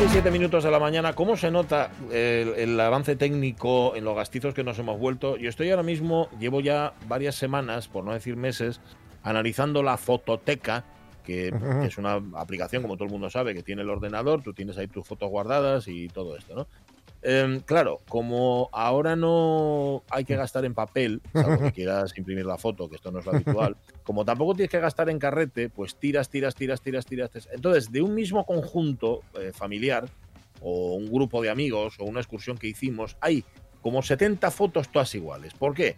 11 y 7 minutos de la mañana, ¿cómo se nota el, el avance técnico en los gastizos que nos hemos vuelto? Yo estoy ahora mismo, llevo ya varias semanas, por no decir meses, analizando la fototeca, que, que es una aplicación, como todo el mundo sabe, que tiene el ordenador, tú tienes ahí tus fotos guardadas y todo esto, ¿no? Em, claro, como ahora no hay que gastar en papel, salvo que quieras imprimir la foto, que esto no es lo habitual, como tampoco tienes que gastar en carrete, pues tiras, tiras, tiras, tiras, tiras. Entonces, de un mismo conjunto eh, familiar, o un grupo de amigos, o una excursión que hicimos, hay como 70 fotos todas iguales. ¿Por qué?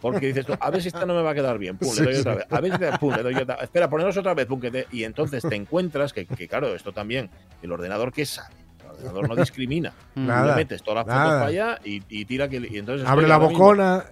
Porque dices, tú, a ver si esta no me va a quedar bien, pum, le doy otra vez, a ver si pum, le doy otra espera, poneros otra vez, pum, que te- y entonces te encuentras que, que, claro, esto también, el ordenador que sabe, ordenador no discrimina. Nada, le metes todas las fotos para allá y, y tira que y entonces Abre la bocona.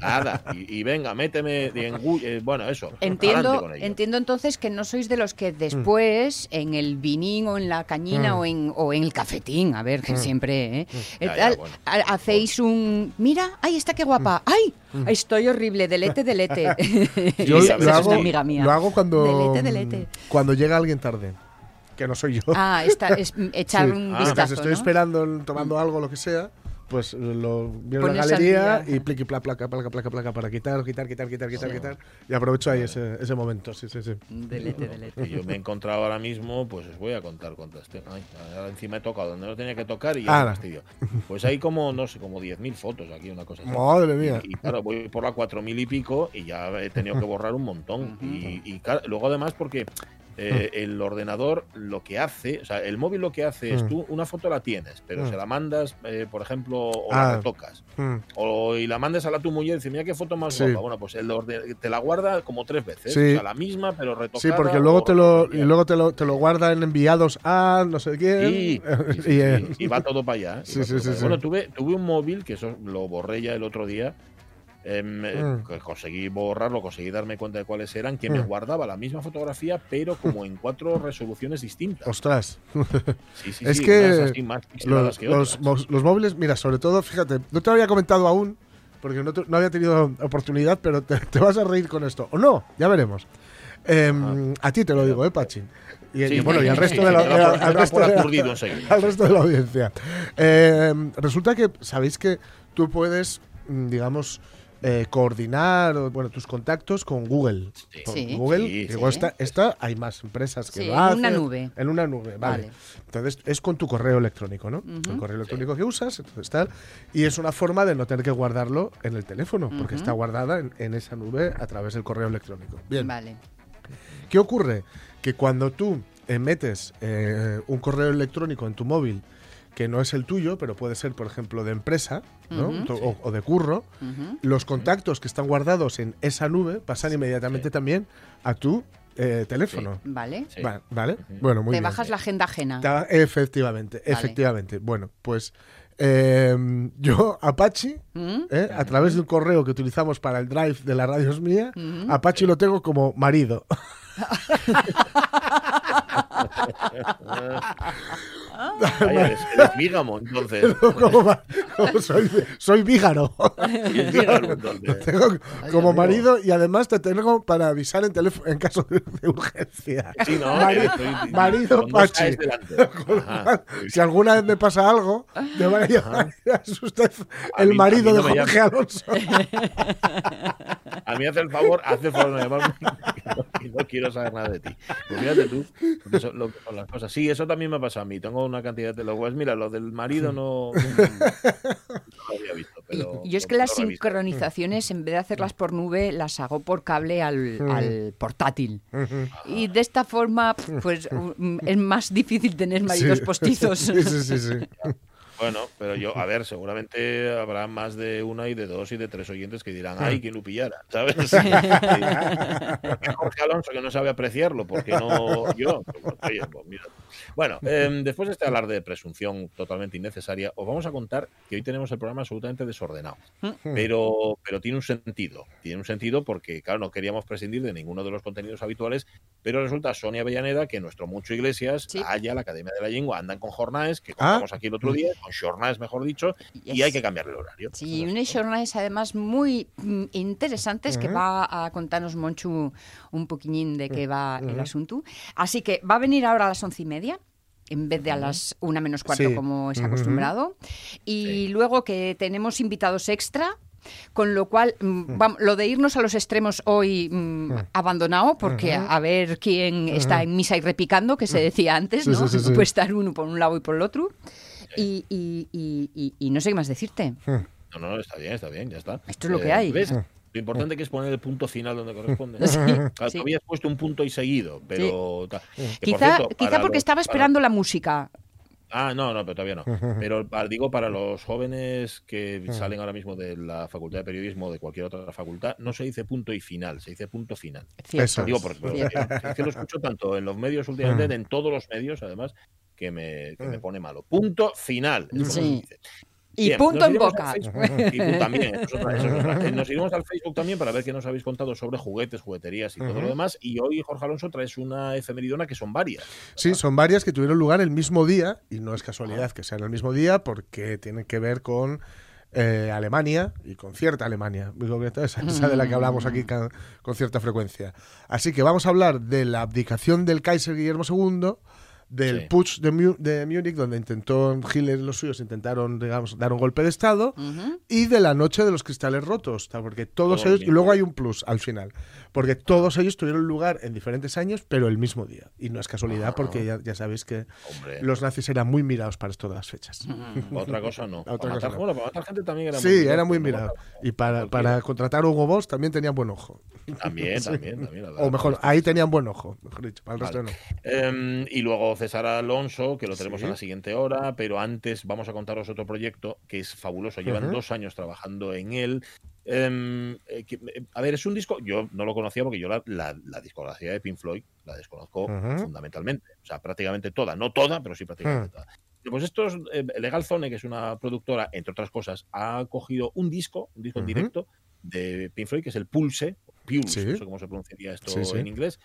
Nada, y, y venga, méteme y engu- eh, bueno, eso. Entiendo, con ello. entiendo entonces que no sois de los Mm. que después en el vinín o en la cañina o, en, o en el cafetín, a ver, que siempre, ¿eh? Eh, Ya, ya, tal, bueno. ha- hacéis un, mira, ay, está qué guapa, ay, estoy horrible, delete, delete. Mm. Yo lo, es hago, una amiga mía. lo hago cuando, Delete, delete. cuando llega alguien tarde. Que no soy yo. Ah, está, es mm, echar Sí. un Ah. Mientras vistazo, estoy ¿no? esperando, tomando algo, lo que sea, pues lo miro en la galería día. y pliqui, placa, placa, placa, placa, placa, para quitar, quitar, quitar, quitar, quitar, quitar. Y aprovecho ahí ese, ese momento, sí, sí, sí. Delete, delete. Yo me he encontrado ahora mismo, pues os voy a contar cuántas tengo. Ay, ahora encima he tocado donde no tenía que tocar y ya Ah, fastidio. Pues hay como, no sé, como 10.000 fotos aquí, una cosa así. Madre mía. Y, y claro, voy por la 4.000 y pico y ya he tenido que borrar un montón. Y, y claro, luego además porque eh, el ordenador lo que hace, o sea, el móvil lo que hace es Mm. tú una foto la tienes, pero Mm. se la mandas, eh, por ejemplo, o Ah. la retocas. Mm. O y la mandas a la tu mujer y dice, mira qué foto más Sí. guapa. Bueno, pues el orde- te la guarda como tres veces. Sí. O sea, la misma, pero retocada. Sí, porque luego te lo, y luego te lo, te lo guardan enviados a no sé quién. Sí, y, eh, y va todo para allá. sí, todo para allá. Bueno, tuve, tuve un móvil, que eso lo borré ya el otro día. Em, eh, Mm. conseguí borrarlo, conseguí darme cuenta de cuáles eran, que me Mm. guardaba la misma fotografía, pero como en cuatro resoluciones distintas. Ostras. Sí, sí, es sí, que más los, que los, otras. mos- los móviles, mira, sobre todo, fíjate, no te lo había comentado aún, porque no, te- no había tenido oportunidad, pero te, te vas a reír con esto. O no, ya veremos. Em, a ti te lo digo, ¿eh, Pachín? Y, Sí, y bueno, y al resto sí, de la, al de al resto de la audiencia. Em, resulta que sabéis que tú puedes, mm, digamos, eh, coordinar bueno, tus contactos con Google. Sí. Con Sí. Google, Sí, sí. esta, esta hay más empresas que Sí, lo en hacen. una nube. En una nube, vale. Vale. Entonces es con tu correo electrónico, ¿no? Ujú. El correo electrónico que usas, entonces tal. Y es una forma de no tener que guardarlo en el teléfono, porque está guardada en, en esa nube a través del correo electrónico. Bien. Vale. ¿Qué ocurre? Que cuando tú eh, metes eh, un correo electrónico en tu móvil que no es el tuyo, pero puede ser, por ejemplo, de empresa ¿no? O, o de curro, los contactos que están guardados en esa nube pasan inmediatamente también a tu eh, teléfono. Vale. Va- ¿Vale? Bueno, muy Te bien. bajas la agenda ajena. Ta- Efectivamente, Vale. efectivamente. Bueno, pues eh, yo, Apache, ¿Mm? ¿eh? a través de un correo que utilizamos para el drive de la radio es mía. Apache lo tengo como marido. Vaya, eres, eres vígamo, entonces. como soy, soy vígaro. Entonces. Tengo como marido y además te tengo para avisar en teléfono en caso de, de urgencia. Sí, no, Mari- estoy- marido Pachi. Ajá. Si alguna vez me pasa algo, te van a llamar. El mí- marido de no Jorge Alonso. A mí hace el favor, hace el favor no quiero saber nada de ti. Pues fíjate tú, eso, lo las cosas. Sí, eso también me pasa a mí. Tengo una cantidad de logos. Mira, lo del marido no, no lo había visto. Pero Yo es que las sincronizaciones, en vez de hacerlas por nube, las hago por cable al, Mm. al portátil. Y de esta forma, pues es más difícil tener maridos Sí. postizos. Sí, sí, sí. sí. Bueno, pero yo, a ver, seguramente habrá más de una y de dos y de tres oyentes que dirán, ay, quien lo pillara, ¿sabes? Jorge Alonso que no sabe apreciarlo, porque no yo. Pues, oye, pues mira. Bueno, em, después de este hablar de presunción totalmente innecesaria, os vamos a contar que hoy tenemos el programa absolutamente desordenado. Mm. Pero, pero tiene un sentido. Tiene un sentido porque, claro, no queríamos prescindir de ninguno de los contenidos habituales, pero resulta Sonia Avellaneda que nuestro Mucho Iglesias, Sí. allá, la Academia de la Lengua, andan con jornadas, que Ah. contamos aquí el otro día, con jornadas, mejor dicho, y hay que cambiarle el horario. Sí, unes xornais además moi mm, interesantes que va a contarnos Monchu un poquillín de qué va el asunto. Así que va a venir ahora a las once y media en vez de a las una menos cuarto Sí. como es acostumbrado. Y Sí. luego que tenemos invitados extra. Con lo cual, mm, vam- lo de irnos a los extremos hoy mm, abandonado, porque a ver quién está en misa y repicando, que se decía antes, ¿no? sí, sí, sí. Puede estar uno por un lado y por el otro. Y, y- y- y- y no sé qué más decirte. No, no, está bien, está bien, ya está. Esto es lo que hay. ¿ves? Lo importante que es poner el punto final donde corresponde. Sí, Claro, sí. habías puesto un punto y seguido, pero... por Quizá, cierto, quizá para porque los- estaba para- esperando la música. Ah, no, no, pero todavía no. Pero para- digo, para los jóvenes que salen ahora mismo de la Facultad de Periodismo o de cualquier otra facultad, no se dice punto y final, se dice punto final. Eso Digo, es. porque Cierto. es que lo escucho tanto en los medios últimamente, en todos los medios, además, que me, que me pone malo. Punto final. es como Sí. se dice. Y Bien, punto en boca. Y también, eso es otra- eso es otra. Eh, Nos iremos al Facebook también para ver qué nos habéis contado sobre juguetes, jugueterías y todo lo demás. Y hoy, Jorge Alonso, traes una efemeridona que son varias. Sí, son varias que tuvieron lugar el mismo día, y no es casualidad que sean el mismo día, porque tienen que ver con eh, Alemania y con cierta Alemania, esa, esa de la que hablamos aquí ca- con cierta frecuencia. Así que vamos a hablar de la abdicación del Kaiser Guillermo II, del Sí. putsch de, Mu- de Múnich, donde intentó Hitler y los suyos intentaron, digamos, dar un golpe de Estado, y de la noche de los cristales rotos, porque todos Todo ellos, el y luego hay un plus al final, porque todos ellos tuvieron lugar en diferentes años, pero el mismo día. Y no es casualidad, porque ya, ya sabéis que Hombre, los nazis eran muy mirados para esto de las fechas. otra cosa no. Otra para cosa matar, no. bueno, para matar gente también era Sí, muy era muy mirado. Y para, para contratar a Hugo Boss también tenían buen ojo. También, también, también. O mejor, ahí tenían buen ojo, mejor dicho, para el resto no. Em, y luego César Alonso, que lo tenemos Sí. en la siguiente hora, pero antes vamos a contaros otro proyecto que es fabuloso. Llevan dos años trabajando en él. Em, eh, eh, a ver, es un disco, yo no lo conocía porque yo la, la- la discografía de Pink Floyd la desconozco fundamentalmente. O sea, prácticamente toda, no toda, pero sí prácticamente Mm. toda. Pues estos, eh, Legal Zone, que es una productora, entre otras cosas, ha cogido un disco, un disco en directo de Pink Floyd, que es el Pulse, Pulse, Sí. no sé cómo se pronunciaría esto Sí, sí. en inglés,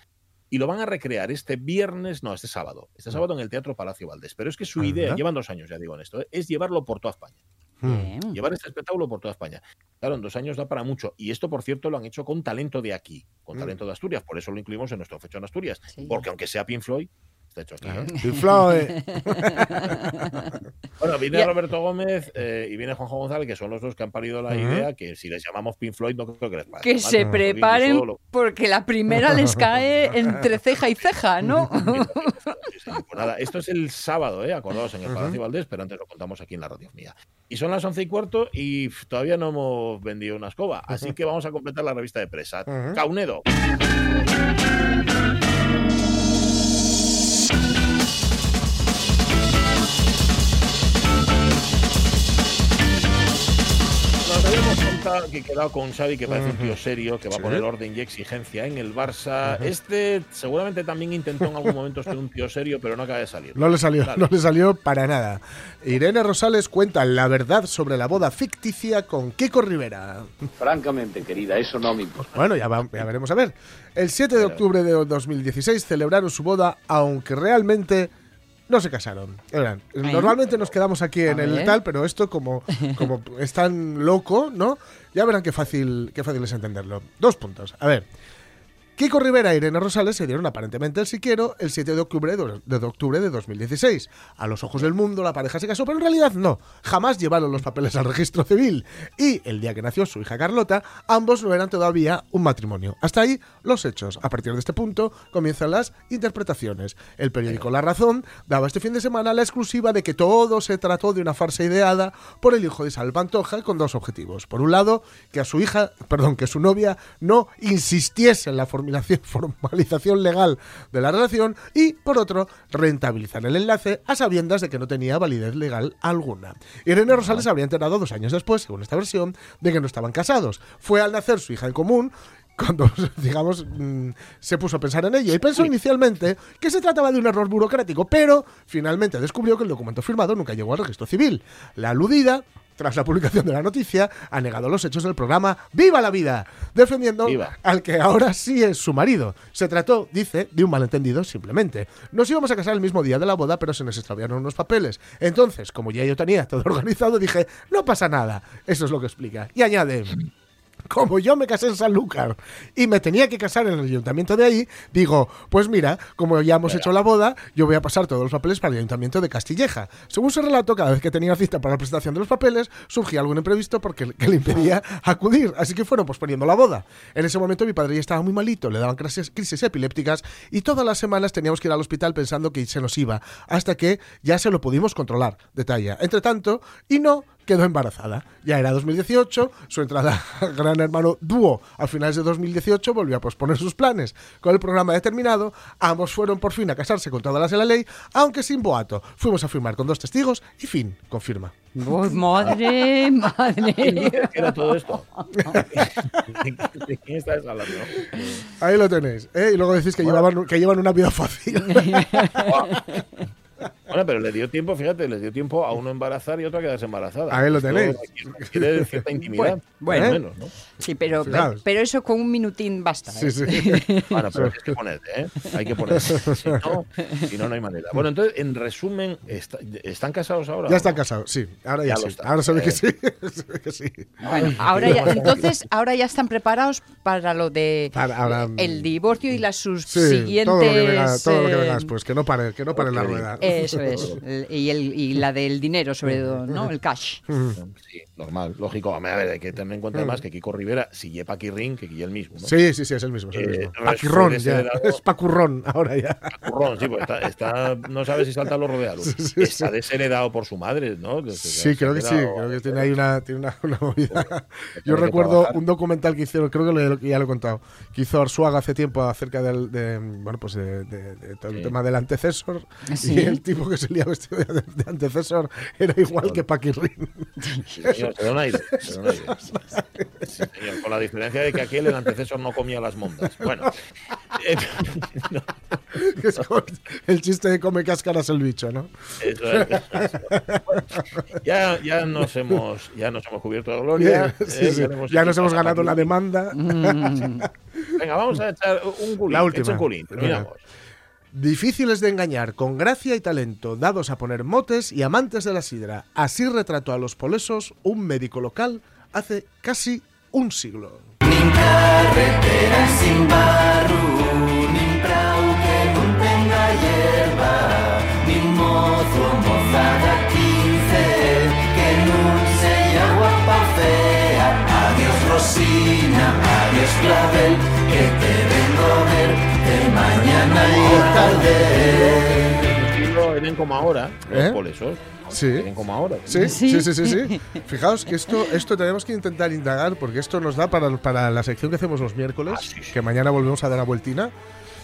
y lo van a recrear este viernes, no, este sábado, este sábado en el Teatro Palacio Valdés. Pero es que su Anda. idea, llevan dos años, ya digo en esto, es llevarlo por toda España. Mm. Bien. Llevar este espectáculo por toda España. Claro, en dos años da para mucho. Y esto, por cierto, lo han hecho con talento de aquí, con Mm. talento de Asturias. Por eso lo incluimos en nuestro fecho en Asturias. Sí. Porque aunque sea Pink Floyd, está hecho. Claro. ¿eh? Bueno, viene Roberto Gómez eh, y viene Juanjo González, que son los dos que han parido la idea, que si les llamamos Pink Floyd no creo que les pase. Que mal, se preparen porque la primera les cae entre ceja y ceja, ¿no? Pues nada, esto es el sábado, ¿eh? acordaos, en el Palacio Valdés, pero antes lo contamos aquí en la radio mía. Y son las once y cuarto y todavía no hemos vendido una escoba, así que vamos a completar la revista de presa. Ujú. Caunedo. Que he quedado con Xavi, que parece un tío serio, que va a poner orden y exigencia en el Barça. Este seguramente también intentó en algún momento ser un tío serio, pero no acaba de salir. No le salió, Dale. no le salió para nada. Irene Rosales cuenta la verdad sobre la boda ficticia con Kiko Rivera. Francamente, querida, eso no me importa. Bueno, ya, va- ya veremos a ver. El 7 de octubre de 2016 celebraron su boda, aunque realmente no se casaron. Normalmente nos quedamos aquí en el tal, pero esto como, como es tan loco, ¿no? Ya verán qué fácil, qué fácil es entenderlo. Dos puntos. A ver. Kiko Rivera e Irene Rosales se dieron aparentemente el siquiero el 7 de octubre de, octubre de 2016. A los ojos del mundo la pareja se casó, pero en realidad no. Jamás llevaron los papeles al registro civil. Y el día que nació su hija Carlota, ambos no eran todavía un matrimonio. Hasta ahí los hechos. A partir de este punto comienzan las interpretaciones. El periódico La Razón daba este fin de semana la exclusiva de que todo se trató de una farsa ideada por el hijo de Isabel Pantoja con dos objetivos. Por un lado, que a su hija, perdón, que su novia no insistiese en la formulación- formalización legal de la relación y, por otro, rentabilizar el enlace a sabiendas de que no tenía validez legal alguna. Irene Rosales habría enterado dos años después, según esta versión, de que no estaban casados. Fue al nacer su hija en común cuando, digamos, mm, se puso a pensar en ello. Y pensó inicialmente que se trataba de un error burocrático, pero finalmente descubrió que el documento firmado nunca llegó al registro civil. La aludida tras la publicación de la noticia, ha negado los hechos del programa Viva la Vida, defendiendo Viva. al que ahora sí es su marido. Se trató, dice, de un malentendido simplemente. Nos íbamos a casar el mismo día de la boda, pero se nos extraviaron unos papeles. Entonces, como ya yo tenía todo organizado, dije, no pasa nada. Eso es lo que explica. Y añade... Como yo me casé en Sanlúcar y me tenía que casar en el ayuntamiento de ahí, digo, pues mira, como ya hemos hecho la boda, yo voy a pasar todos los papeles para el ayuntamiento de Castilleja. Según su relato, cada vez que tenía cita para la presentación de los papeles, surgía algún imprevisto porque que le impedía acudir, así que fueron posponiendo la boda. En ese momento mi padre ya estaba muy malito, le daban crisis, crisis epilépticas y todas las semanas teníamos que ir al hospital pensando que se nos iba, hasta que ya se lo pudimos controlar, detalla. Entre tanto, y no quedó embarazada. Ya era 2018, su entrada a Gran Hermano Dúo a finales de 2018 volvió a posponer sus planes. Con el programa determinado, ambos fueron por fin a casarse con todas las de la ley, aunque sin boato. Fuimos a firmar con dos testigos y fin, confirma. Uy, madre, madre. ¿Qué era todo esto? ¿De quién estás hablando? Ahí lo tenéis. ¿eh? Y luego decís que, llevaban, que llevan una vida fácil. Bueno, pero le dio tiempo, fíjate, le dio tiempo a uno embarazar y otro a quedarse embarazada. Ahí lo Esto tenéis. Quiere cierta intimidad. Bueno, más o menos, ¿no? Sí, pero, Fijaos. pero eso con un minutín basta. Sí, ¿eh? sí. Bueno, pero hay que ponerle, ¿eh? Hay que ponerle. Si no, si no, no hay manera. Bueno, entonces, en resumen, está- ¿están casados ahora? Ya están no? casados, sí. Ahora ya, Ya lo sí. Ahora se ve que Eh. sí. Que sí. Bueno, ahora ya, entonces, ahora ya están preparados para lo de Para- ahora, el divorcio y las sus Sí, siguientes. todo lo que venga, todo lo que eh, venga después, que no pare, que no pare la rueda. Eso es. El- Y, el, y la del dinero, sobre todo, ¿no? El cash. Sí, normal, lógico. A ver, hay que tener en cuenta además que Kiko Rivera sigue Paquirrín, que Guille el mismo, ¿no? Sí, sí, sí, es el mismo. Es el Eh, mismo. Paquirrón, ya. Es Pacurrón, ahora ya. Sí, pues está, está- no sabe si salta los rodeados. Está desheredado por su madre, ¿no? Que se- Sí, se creo que sí. Creo que tiene ahí una, tiene una, una movida. Yo recuerdo trabajar. un documental que hicieron, creo que lo- ya lo he contado, que hizo Arsuaga hace tiempo acerca del, de, bueno, pues de, de- de todo el Sí. tema del antecesor. Sí. Y el tipo que salía vestido de, de antecesor era igual que Paquirrín. Se da un aire. se da un aire. Sí, señor, con la diferencia de que aquí el antecesor no comía las mondas. Bueno, eh, no, es el chiste de come cáscaras el bicho, ¿no? eso es. Bueno, ya, ya, nos hemos, ya nos hemos cubierto de gloria. Sí, eh, sí. hemos Ya nos hemos ganado la demanda. Mm, Venga, vamos a echar un culín. La última. echa un culín, terminamos. Difíciles de engañar, con gracia y talento, dados a poner motes y amantes de la sidra. Así retrató a los polesos un médico local hace casi un siglo. Adiós Rosina, adiós Clavel, que te mañana y tarde. Estilo Eren como ahora, los ¿Eh? polesos. Sí. Eren como ahora. Sí, sí, Sí. sí, sí, sí. Fijaos que esto, esto tenemos que intentar indagar porque esto nos da para, para la sección que hacemos los miércoles, Ah, sí, sí. que mañana volvemos a dar la vueltina.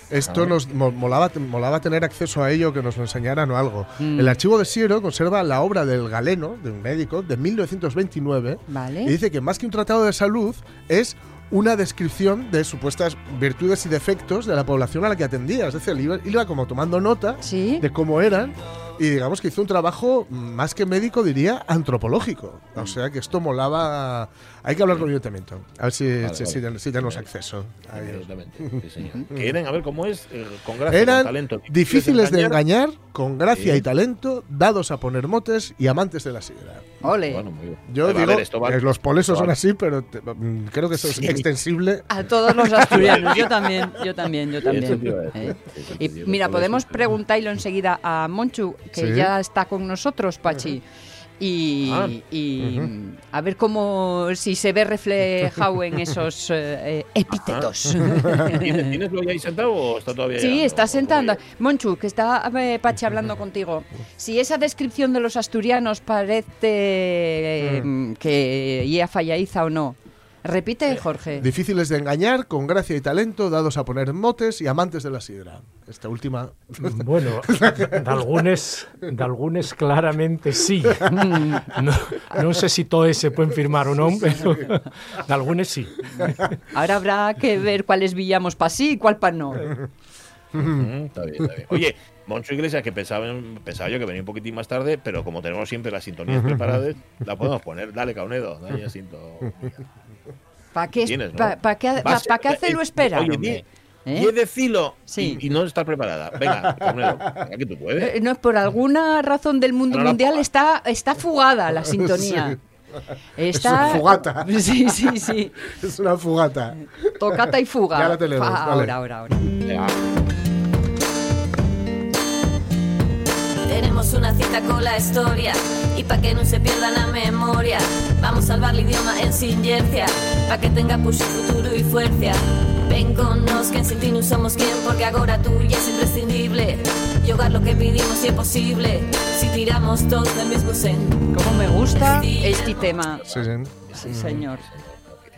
Esto Ah. nos mo- molaba, molaba tener acceso a ello, que nos lo enseñaran o algo. Mm. El archivo de Siero conserva la obra del galeno, de un médico, de 1929, Vale. y dice que más que un tratado de salud es una descripción de supuestas virtudes y defectos de la población a la que atendía. Es decir, iba, iba como tomando nota Sí. de cómo eran y digamos que hizo un trabajo mm, más que médico, diría antropológico. O sea que esto molaba. Hay que hablar con el ayuntamiento. A ver si, Vale, si- vale. si ten- si tenemos acceso. a sí, señor. Que Eren, a ver cómo es, eh, con gracia, con Eran talento. difíciles de engañar, con gracia Sí. y talento, dados a poner motes y amantes de la sidra. Ole. Bueno, muy bien. Yo digo ver, esto va- que los polesos son así, pero te- mm, creo que eso es Sí. extensible. A todos los asturianos, yo también, yo también, yo también. ¿eh? Y mira, podemos preguntarlo enseguida a Monchu, que Sí. ya está con nosotros, Pachi. Y, Ah. y a ver cómo, si se ve reflejado en esos eh, eh, epítetos. ¿Tienes, ¿Tienes lo ya ahí sentado o está todavía Sí, está ¿O sentando. Monchu, que está eh, Pachi hablando contigo. Si esa descripción de los asturianos parece eh, que ya fallaiza o no, Repite, Jorge. Difíciles de engañar, con gracia y talento, dados a poner motes y amantes de la sidra. Esta última. Bueno, d'algunes, d'algunes claramente sí. No, non sé si todas se pueden firmar o non, pero d'algunes sí. Ahora habrá que ver cuáles villamos para sí y cuál para no. Mm, está bien, está bien. Oye, Moncho Iglesias, que pensaba, pensaba yo que venía un poquitín más tarde, pero como tenemos siempre las sintonías preparadas, la podemos poner. Dale, Caunedo, dale sintonía. ¿Para qué, Tienes, ¿no? pa- pa qué, pa- Vas- pa qué hacerlo esperar? Oye, hombre? di- ¿Eh? Sí. y, y no estar preparada. Venga, venga, que tú puedes. Eh, No, por alguna razón del mundo la mundial está, está fugada la sintonía. Está... una fugata. Sí, sí, sí. Es una fugata. Tocata y fuga. Ya la tenemos, vale. Ahora, ahora, ahora. Venga. Tenemos una cita con la historia y pa' que no se pierda la memoria Vamos a salvar el idioma en silencia Pa' que tenga puxo futuro y fuerza Ven con nos que en sin ti non somos quien Porque agora tú ya es imprescindible Yogar lo que pedimos si es posible Si tiramos todos del mismo sen Cómo me gusta este tema. Sí, sí. Sí, señor.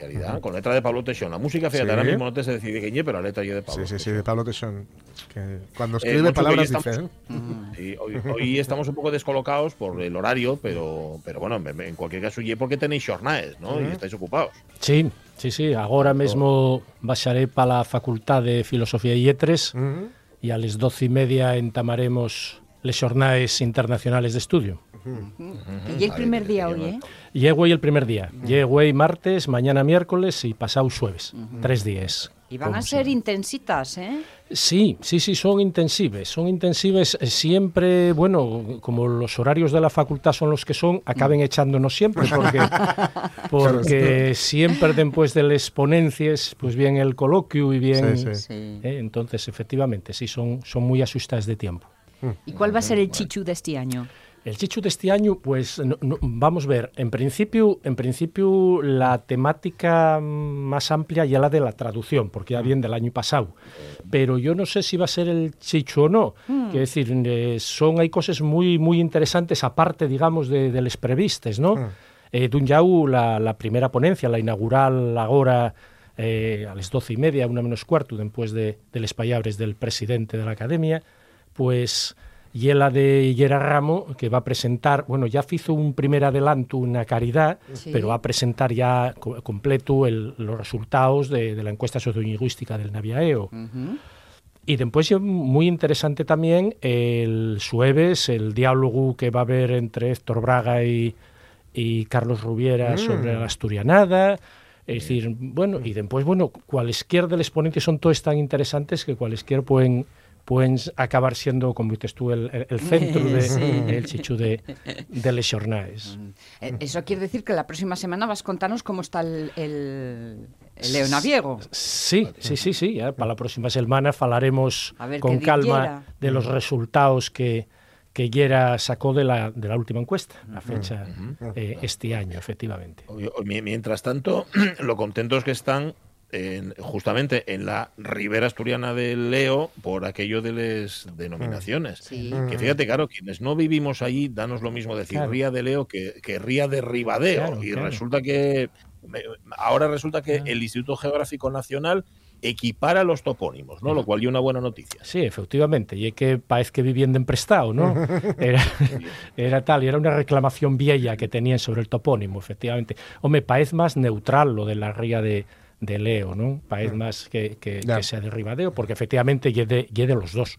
Oficialidad, Con letra de Pablo Teixón. La música, fíjate, Sí. ahora mismo no te sé decir quién pero la letra yo de Pablo. Sí, sí, sí, de Pablo Teixón. Que cuando Eh, escribe Moncho, palabras dice. estamos- ¿eh? Sí, hoy, hoy estamos un poco descolocados por el horario, pero, pero bueno, en, en cualquier caso, y porque tenéis jornades, ¿no? Y estáis ocupados. Sí, sí, sí. Agora mesmo baixaré para a Facultad de Filosofía e Lletres Ujú. e a les doce e media entamaremos les xornais internacionales de estudio. Y el primer día hoy, ¿eh? Llego hoy el primer día. Llego hoy martes, mañana miércoles y pasado jueves. Tres días. Y van a ser intensitas, ¿eh? Sí, sí, sí, son intensives. Son intensives eh, siempre, bueno, como los horarios de la facultad son los que son, acaben echándonos siempre, porque, porque siempre después de las ponencias, pues bien el coloquio y bien... Sí, sí. Sí. eh, entonces, efectivamente, sí, son, son muy asustadas de tiempo. ¿Y cuál va a ser el chichu de este año? El Chichu de este año, pues no- no- vamos a ver, en principio, en principio la temática mm, más amplia ya la de la traducción, porque ya viene del año pasado. Pero yo no sé si va a ser el Chichu o no. Quiero decir, eh, son hay cosas muy muy interesantes aparte, digamos, de, de les previstes, ¿no? Eh, dun jau, la, la primera ponencia, la inaugural agora eh, a las doce y media, una menos cuarto, después de, de pallabres del presidente de la academia, pues y la de Yera Ramo, que va a presentar, bueno, ya hizo un primer adelanto, una caridad, Sí. pero va a presentar ya co- completo el- los resultados de, de la encuesta sociolingüística del Naviaeo. Y después, muy interesante también, el Sueves, el diálogo que va a haber entre Héctor Braga y, y Carlos Rubiera sobre la asturianada. Es decir, bueno, y después, bueno, cualesquier del exponente son todos tan interesantes que cualesquier pueden, pueden acabar siendo, como dices tú, el, el- centro de, Sí. el chichu de, de les jornades. Eh, Eso quiere decir que la próxima semana vas a contarnos cómo está el, el, el leonaviego. Sí, sí, sí, sí. ya para la próxima semana falaremos con calma Yera. de los resultados que, que Yera sacó de la, de la última encuesta, a fecha eh, este año, efectivamente. Mientras tanto, lo contentos que están en- justamente en la ribera asturiana del Leo por aquello de las denominaciones. Sí. Que fíjate, claro, quienes no vivimos allí, danos lo mismo decir Claro. Ría de Leo que, que Ría de Ribadeo. Claro, y claro. resulta que ahora resulta que el Instituto Geográfico Nacional equipara los topónimos, ¿no? Lo cual es una buena noticia. Sí, efectivamente, y es que parece que vivían en prestado, ¿no? Era, era tal, y era una reclamación vieja que tenían sobre el topónimo, efectivamente. Hombre, parece más neutral lo de la ría de, de Leo, ¿no? Parece más que, que, que sea de Ribadeo, porque efectivamente ye de, de los dos.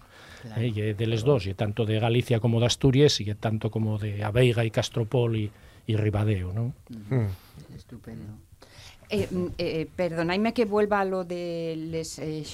¿eh? Ye de los dos, y tanto de Galicia como de Asturias, y tanto como de Aveiga y Castropol y, y Ribadeo, ¿no? Estupendo. Eh, mm, eh, perdonadme que vuelva a lo de les eh,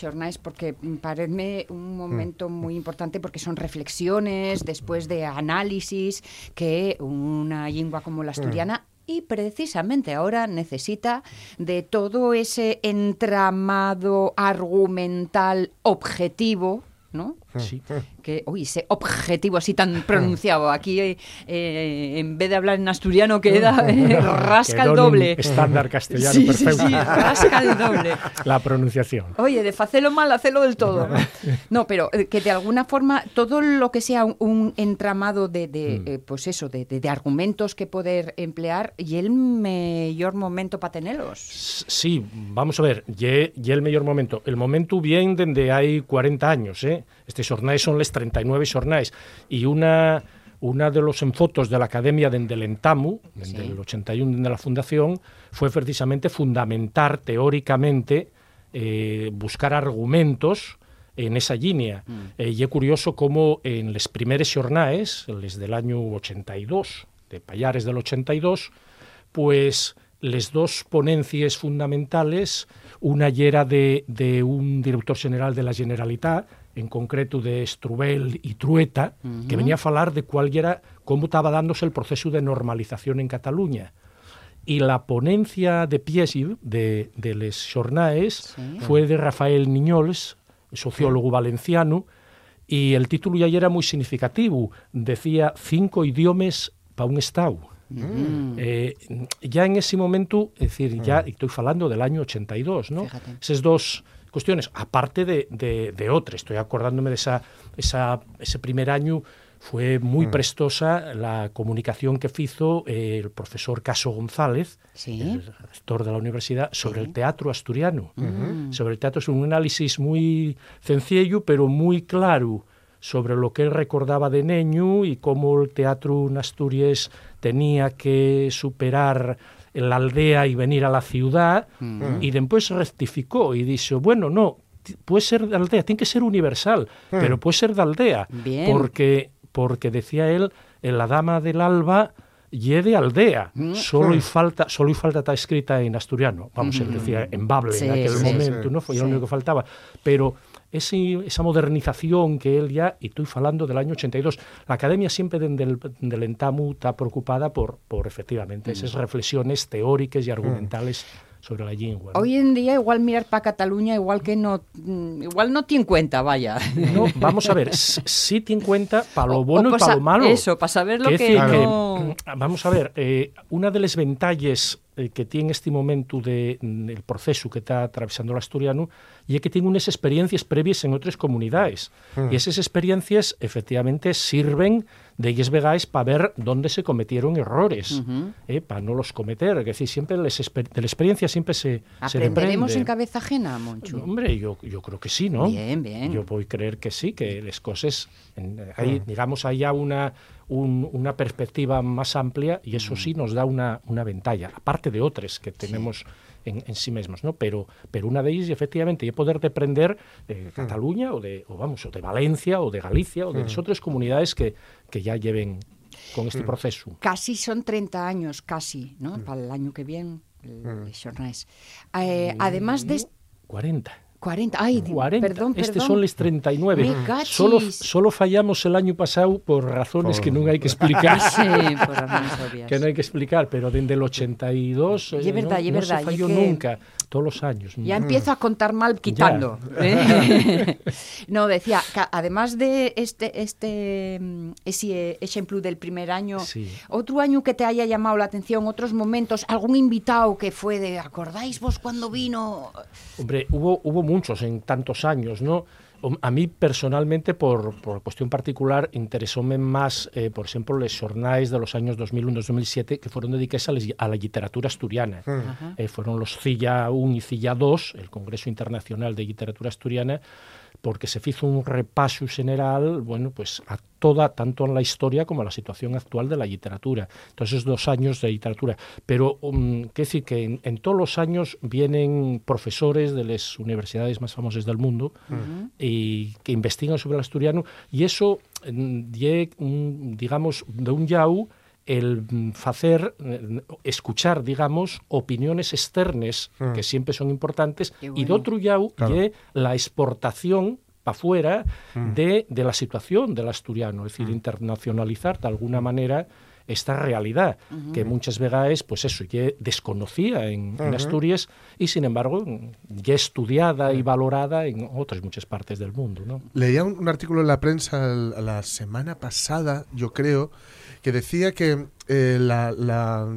porque mm, parecme un momento muy importante porque son reflexiones después de análisis que una lengua como la asturiana y precisamente ahora necesita de todo ese entramado argumental objetivo, ¿no? Sí. Que, uy, ese objetivo así tan pronunciado. Aquí, eh, eh, en vez de hablar en asturiano, queda eh, rasca el doble. Estándar castellano Sí, sí, perfecto. sí, rasca el doble. La pronunciación. Oye, de facelo mal, hacelo del todo. No, pero eh, que de alguna forma todo lo que sea un, un entramado de, de, Mm. eh, pues eso, de, de- de argumentos que poder emplear y el mayor momento para tenerlos. Sí, vamos a ver, y el mellor momento. El momento bien dende hai 40 años, eh? Estes xornais son les 39 xornais e una una de los enfotos de la Academia dende el Entamu, dende Sí. el 81 dende la fundación, fue precisamente fundamentar teóricamente eh, buscar argumentos en esa línea. Eh, y é curioso como en les primeres xornais, les del año 82, de Payares del 82, pues les dos ponencias fundamentales, una ya era de, de un director general de la Generalitat, en concreto de Strubel y Trueta, que venía a falar de cuál era, cómo estaba dándose el proceso de normalización en Cataluña. Y la ponencia de Piesi, de, de les xornaes, Sí. fue de Rafael Niñols, sociólogo valenciano, y el título ya era muy significativo. Decía cinco idiomas para un Estado. Eh, ya en ese momento, es decir, ya estoy hablando del año 82, ¿no? Fíjate. Esas dos cuestiones, aparte de, de, de otras, estoy acordándome de esa, esa, ese primer año, fue muy prestosa la comunicación que hizo eh, el profesor Caso González, Sí. el rector de la universidad, sobre el teatro asturiano. Sobre el teatro es un análisis muy sencillo, pero muy claro sobre lo que él recordaba de Neño y cómo el teatro en Asturias tenía que superar la aldea y venir a la ciudad, y después rectificó y dijo, bueno, no, puede ser de aldea, tiene que ser universal, pero puede ser de aldea, Bien. porque, porque decía él, en la dama del alba y de aldea, solo y falta, solo y falta está escrita en asturiano, vamos, él decía en bable Sí, en aquel sí, momento, sí. ¿no? Fue Sí. lo único que faltaba, pero ese, esa modernización que él ya, y estoy hablando del año 82, la academia siempre desde el, del Entamu está preocupada por, por efectivamente esas reflexiones teóricas y argumentales sobre la lengua. ¿no? Hoy en día igual mirar para Cataluña igual que no mm, igual no tiene cuenta, vaya. No, vamos a ver, sí tiene en cuenta para lo O- bueno o y para pa lo malo. eso, pa saber lo Que que no- que, mm, vamos a ver, eh, una de las ventalles eh, que tiene este momento de, mm, el proceso que está atravesando el asturiano y es que tiene unas experiencias previas en otras comunidades. Y esas experiencias efectivamente sirven de ellas vegáis para ver dónde se cometieron errores, eh, para no los cometer. Es decir, siempre les de la experiencia siempre se, se Aprenderemos deprende. en cabeza ajena, Monchu. Hombre, yo, yo creo que sí, ¿no? Bien, bien. Yo voy a creer que sí, que las cosas, en- hay, digamos, hay ya una, un- una perspectiva más amplia y eso sí nos da una, una ventaja, aparte de otras que tenemos en, en sí mismos, ¿no? Pero, pero una de ellas, efectivamente, es poder depender de Cataluña o de, o vamos, o de Valencia o de Galicia o de las otras comunidades que, que ya lleven con este proceso. Casi son 30 años, casi, ¿no? Para el año que viene, el xornais. Eh, además de... 40. 40, ay, di- 40. perdón, Este perdón. son los 39. Me cachis. Solo, solo fallamos el año pasado por razones que no hay que explicar. Sí, por razones obvias. que no hay que explicar, pero desde el 82 Y es verdad, no, no verdad, se y falló que- nunca, todos los años. Ya empiezo a contar mal quitando. ¿eh? no, decía, que además de este este mm, ese ejemplo del primer año, Sí. otro año que te haya llamado la atención, otros momentos, algún invitado que fue de, ¿acordáis vos cuando vino? Hombre, hubo, hubo muchos en tantos años, ¿no? A mí personalmente, por, por cuestión particular, interesóme más, eh, por ejemplo, los jornales de los años 2001-2007 que fueron dedicados a, la- a la literatura asturiana. Eh, fueron los CILLA 1 y CILLA 2, el Congreso Internacional de Literatura Asturiana, porque se hizo un repaso general, bueno, pues a toda, tanto en la historia como en la situación actual de la literatura. Entonces, dos años de literatura. Pero, um, qué decir, que en, en todos los años vienen profesores de las universidades más famosas del mundo y que investigan sobre el asturiano, y eso, mm, mm, digamos, de un yau, el mm, facer, eh, escuchar, digamos, opiniones externas que siempre son importantes, y de otro Claro. ye la exportación para afuera de, de la situación del asturiano, es decir, internacionalizar de alguna manera esta realidad que muchas veces, pues eso, ya desconocía en, en Asturias y sin embargo ya estudiada y valorada en otras muchas partes del mundo, ¿no? Leía un, un artículo en la prensa el- la semana pasada, yo creo, que decía que eh, la, la-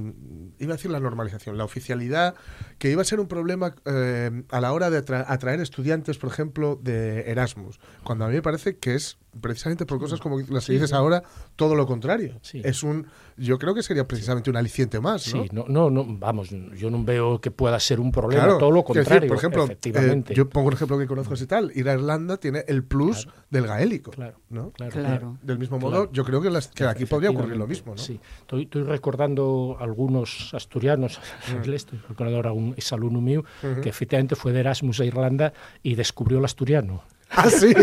iba a decir la normalización, la oficialidad, que iba a ser un problema eh, a la hora de atra- atraer estudiantes, por ejemplo, de Erasmus, cuando a mí me parece que es precisamente por cosas como las que dices ahora, todo lo contrario. Sí. Es un, yo creo que sería precisamente un aliciente más, ¿no? Sí, no, no, no, vamos, yo no veo que pueda ser un problema, Claro, todo lo decir, contrario, por ejemplo, efectivamente. eh, yo pongo un ejemplo que conozco y tal. Ir a Irlanda tiene el plus del gaélico. Claro, ¿no? claro. Claro. Del mismo modo, Claro. yo creo que, las- que aquí podría ocurrir lo mismo. ¿no? Sí, estoy, estoy recordando algunos asturianos, Mm. estoy recordando ahora un exalumno mío que efectivamente fue de Erasmus a Irlanda y descubrió el asturiano. Ah, sí.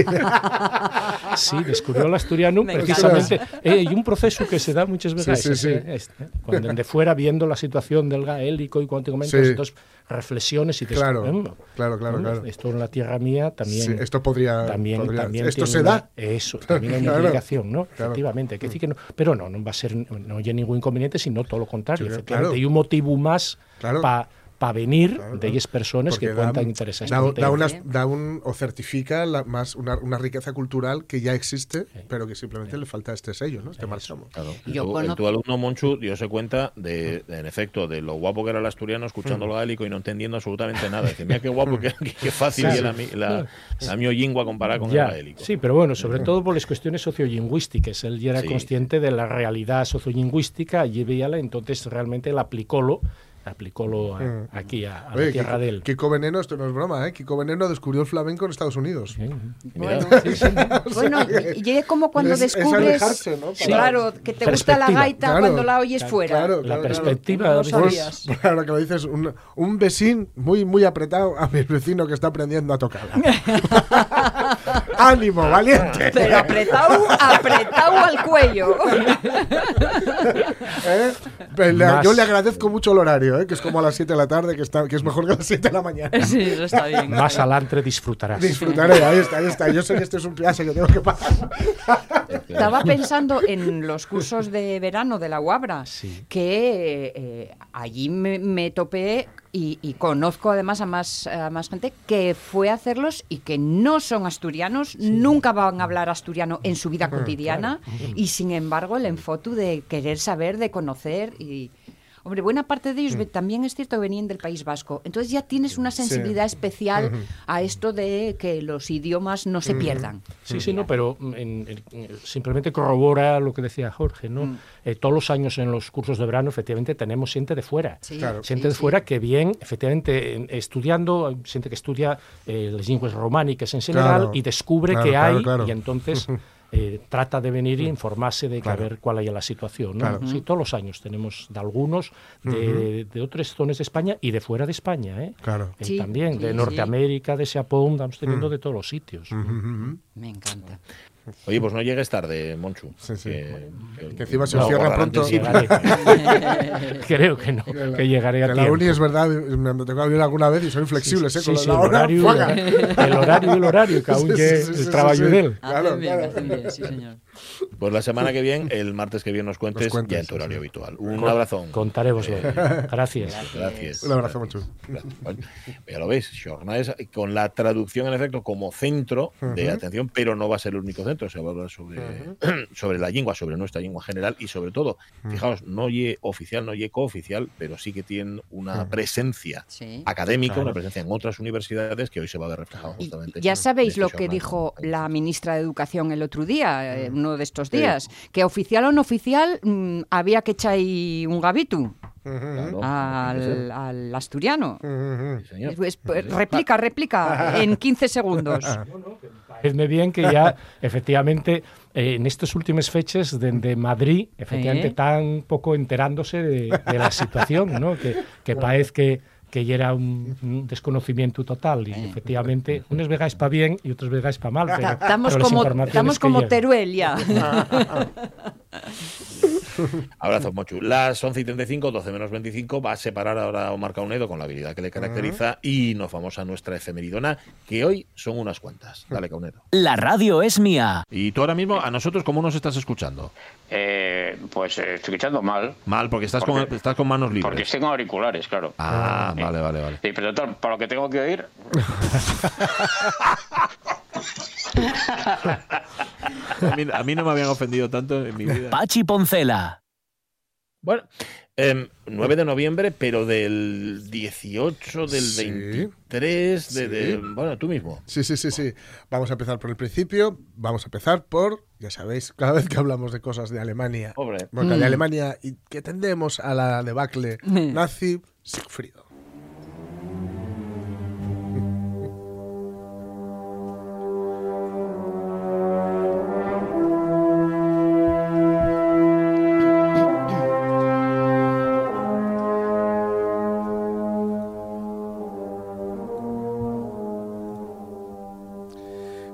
Sí, descubrió el asturiano Me precisamente. Eh, y un proceso que se da muchas veces. Sí, sí, sí. eh, este, cuando de fuera viendo la situación del gaélico y Sí. entonces reflexiones y te Claro, "Mm, claro, claro, claro. Esto en la tierra mía también. Sí, esto podría- También, podría- también esto se una- da. Eso, también hay una Claro, implicación, ¿no? claro. Efectivamente. hay que decir que no, pero no, no va a ser, no hay ningún inconveniente, sino todo lo contrario. Sí, efectivamente, claro. hay un motivo más Claro. para venir Claro, de ellas personas que cuentan intereses. Da, da unas- da un, o certifica la- más una, una riqueza cultural que ya existe, pero que simplemente le falta este sello, ¿no? Este marchamo. Claro. Yo tu, conozco- tu alumno Monchu dio cuenta de, de, en efecto, de lo guapo que era el asturiano escuchando lo gaélico y no entendiendo absolutamente nada. Dice, mira qué guapo, qué, qué fácil Sí, era sí. la, la mi lingua comparada con Ya, el gaélico. Sí, pero bueno, sobre todo por las cuestiones sociolingüísticas. Él ya era Sí. consciente de la realidad sociolingüística y veíala, entonces realmente él aplicólo, aplicólo a- Mm. aquí a, a Oye, la tierra Kiko, de él. Kiko Veneno, esto no es broma, ¿eh? Kiko Veneno descubrió el flamenco en Estados Unidos. Sí. Bueno, Sí, sí. bueno, y es como cuando Es- es descubres, alejarse, ¿no? Para- claro, que te gusta la gaita Claro, cuando la oyes claro, fuera. claro, La claro, perspectiva No sabías. Pues, ahora que lo dices, un, un vecín muy, muy apretado a mi vecino que está aprendiendo a tocar. ¡Ánimo, valiente! Pero apretado, apretado al cuello. ¿Eh? Más- Yo le agradezco mucho el horario, ¿eh? que es como a las 7 de la tarde, que, está, que es mejor que a las 7 de la mañana. Sí, eso está bien. Más adelante disfrutarás. Disfrutaré, ahí está, ahí está. Yo sé que este es un clase que tengo que pasar. Estaba pensando en los cursos de verano de la UABRA, Sí. que eh, allí me, me topé y, y conozco además a más, a más gente que fue a hacerlos y que no son asturianos, nunca van a hablar asturiano en su vida cotidiana y sin embargo el enfotu de querer saber, de conocer y... Hombre, buena parte de ellos ve- también es cierto que venían del País Vasco. Entonces ya tienes una sensibilidad especial a esto de que los idiomas no se pierdan. Sí, sí, no, pero mm, en- en- en- simplemente corrobora lo que decía Jorge, ¿no? Mm. Eh, todos los años en los cursos de verano, efectivamente, tenemos gente de fuera. Sí, Claro. Gente de sí, fuera que bien, efectivamente, en- estudiando, hay gente que estudia eh, las lenguas románicas en Senegal Claro. y descubre Claro, que claro, hay, claro. y entonces eh, trata de venir e informarse de que Claro. a ver cuál hay la situación. ¿no? Claro. Sí, todos los años tenemos de algunos de, de otras zonas de España y de fuera de España. ¿eh? Claro. Eh, Sí, también, sí, de sí. Norteamérica, de Japón, estamos teniendo de todos los sitios. Me encanta. Oye, pues no llegues tarde, Monchu. Sí, sí. Que, que- Que encima se no, os cierra pronto. Creo que no, que llegaré a Que la tiempo. uni es verdad, me tocó vivir alguna vez y son inflexibles, ¿eh? Sí, Con sí, la el hora, horario, ¡fuaga! el horario y el horario, que aún Sí, sí, que sí, sí, el sí, trabajo sí. de él. Claro, bien, claro. bien, sí, señor. Pues la semana que viene, el martes que viene nos cuentes, Nos cuentes, ya en tu sí, horario sí. habitual. Un abrazo. Contarevoslo. Gracias. Gracias. Un abrazo mucho. Bueno, ya lo veis, jornades con la traducción en efecto como centro de atención, pero no va a ser el único centro, se va a hablar sobre, sobre la lengua, sobre nuestra lengua general y sobre todo, fijaos, no ye oficial, no ye cooficial, pero sí que tienen una presencia Sí. académica, Claro. una presencia en otras universidades que hoy se va a ver reflejado Y justamente. ya en- sabéis lo este que dijo la ministra de Educación el otro día, eh, uno de estos días, que oficial o no oficial mm, había que echar ahí un gabitu Claro, al, al asturiano. sí, señor. Pues, pues, réplica, réplica, en 15 segundos. Pareceme bien que ya, efectivamente, eh, en estas últimas fechas de, de Madrid, efectivamente, Eh. están poco enterándose de, de la situación, ¿no? Que, que parece que, que ya era un, un desconocimiento total y efectivamente unas veces para bien y otras veces para mal. Pero, Estamos pero como, estamos como. Teruel ya. Abrazo, Mochu. Las 11 y 35, 12 menos 25, va a separar ahora a Omar Caunedo con la habilidad que le caracteriza y nos vamos a nuestra efemeridona, que hoy son unas cuantas. Dale, Caunedo. La radio es mía. Y tú ahora mismo, a nosotros, ¿cómo nos estás escuchando? Eh, pues eh, estoy escuchando mal. Mal, porque estás, ¿Por con, estás con manos libres. Porque estoy con auriculares, claro. Ah, vale, vale, vale. Sí, pero doctor, para lo que tengo que oír, A mí, a mí no me habían ofendido tanto en mi vida. Pachi Poncela. Bueno, em, 9 de noviembre, pero del 18, del Sí. 23, de, de- Sí. bueno, tú mismo. Sí, sí, sí, sí. Vamos a empezar por el principio. Vamos a empezar por, ya sabéis, cada vez que hablamos de cosas de Alemania, Pobre. bueno, de Alemania y que tendemos a la debacle nazi, Sigfrido.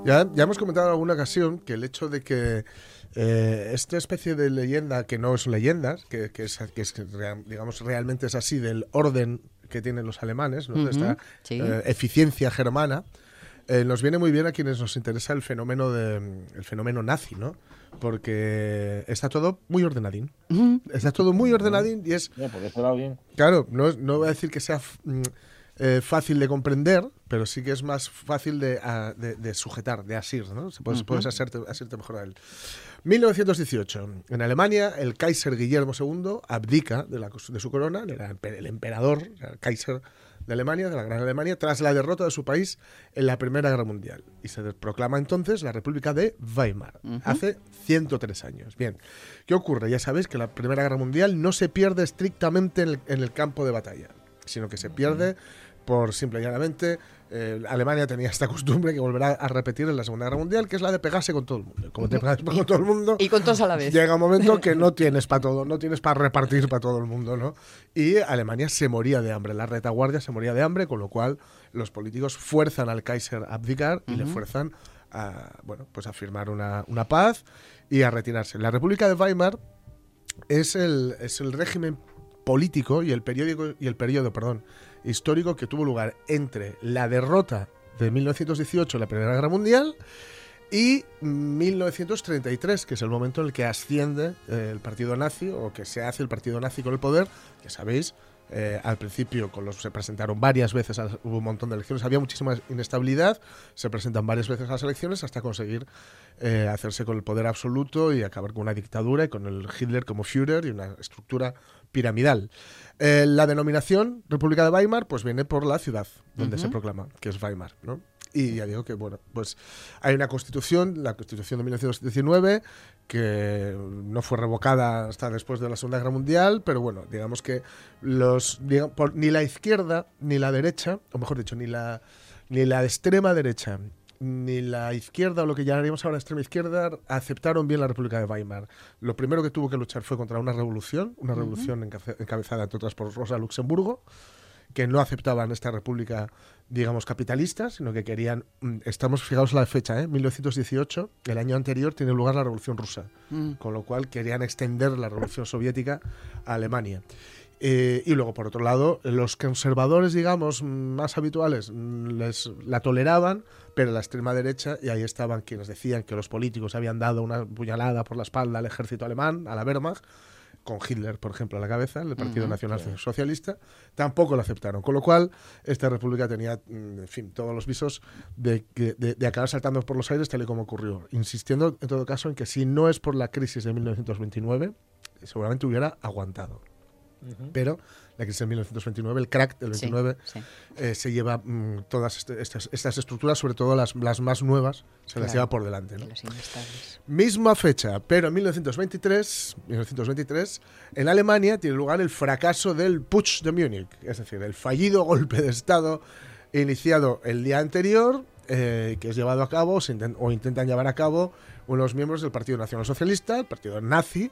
Ya, ya hemos comentado en alguna ocasión que el hecho de que eh, esta especie de leyenda, que no es leyendas, que, que es, que es digamos realmente es así del orden que tienen los alemanes, ¿no? de esta Ujú, sí. eh, eficiencia germana, eh, nos viene muy bien a quienes nos interesa el fenómeno de el fenómeno nazi, ¿no? Porque está todo muy ordenadín. Está todo muy ordenadín y es Ya, era bien. Claro, no, no voy a decir que sea mm, eh, fácil de comprender, pero sí que es más fácil de, ah, de- de sujetar, de asir, ¿no? Se puedes, puedes asirte, asirte mejor a él. 1918. En Alemania, el Kaiser Guillermo II abdica de, la, de su corona, el emperador, el Kaiser de Alemania, de la Gran Alemania, tras la derrota de su país en la Primera Guerra Mundial. Y se proclama entonces la República de Weimar, hace 103 años. Bien, ¿qué ocurre? Ya sabéis que la Primera Guerra Mundial no se pierde estrictamente en el, en el campo de batalla, sino que se pierde por simple y llanamente eh, Alemania tenía esta costumbre que volverá a repetir en la Segunda Guerra Mundial, que es la de pegarse con todo el mundo. Como te pegas con todo el mundo, Y con todos a la vez. llega un momento que no tienes para todo, no tienes para repartir para todo el mundo, ¿no? Y Alemania se moría de hambre, la retaguardia se moría de hambre, con lo cual los políticos fuerzan al Kaiser a abdicar y le fuerzan a, bueno, pues a firmar una, una paz y a retirarse. La República de Weimar es el, es el régimen político y el periódico y el periodo, perdón, histórico que tuvo lugar entre la derrota de 1918 en la Primera Guerra Mundial y 1933, que es el momento en el que asciende eh, el partido nazi o que se hace el partido nazi con el poder, que sabéis, eh, al principio con los, se presentaron varias veces, hubo un montón de elecciones, había muchísima inestabilidad, se presentan varias veces a las elecciones hasta conseguir eh, hacerse con el poder absoluto y acabar con una dictadura y con el Hitler como Führer y una estructura piramidal. Eh, la denominación República de Weimar pues viene por la ciudad donde se proclama, que es Weimar, ¿no? Y ya digo que, bueno, pues hay una constitución, la constitución de 1919, que no fue revocada hasta después de la Segunda Guerra Mundial, pero bueno, digamos que los por- ni la izquierda ni la derecha, o mejor dicho, ni la, ni la extrema derecha ni la izquierda o lo que llamaríamos ahora extrema izquierda aceptaron bien la República de Weimar. Lo primero que tuvo que luchar fue contra una revolución, una revolución encabe- encabezada entre otras por Rosa Luxemburgo, que no aceptaban esta república, digamos, capitalista, sino que querían, mm, estamos fijaos la fecha, ¿eh? 1918, el año anterior tiene lugar la Revolución Rusa, con lo cual querían extender la Revolución Soviética a Alemania. Eh, y luego, por otro lado, los conservadores, digamos, más habituales, mm, les la toleraban, pero la extrema derecha, y ahí estaban quienes decían que los políticos habían dado una puñalada por la espalda al ejército alemán, a la Wehrmacht, con Hitler, por ejemplo, a la cabeza, el Partido Nacional Socialista, tampoco lo aceptaron. Con lo cual, esta república tenía, mm, en fin, todos los visos de, que- de, de acabar saltando por los aires tal y como ocurrió. Insistiendo, en todo caso, en que si no es por la crisis de 1929, seguramente hubiera aguantado. Pero la crisis de 1929, el crack del Sí, 29, sí. eh, se lleva mm, todas este- estas, estas estructuras, sobre todo las, las más nuevas, se las lleva por delante. Misma fecha, pero en 1923, 1923, en Alemania tiene lugar el fracaso del Putsch de Múnich, es decir, el fallido golpe de Estado iniciado el día anterior, eh, que es llevado a cabo o intentan llevar a cabo unos miembros del Partido Nacional Socialista, el partido nazi,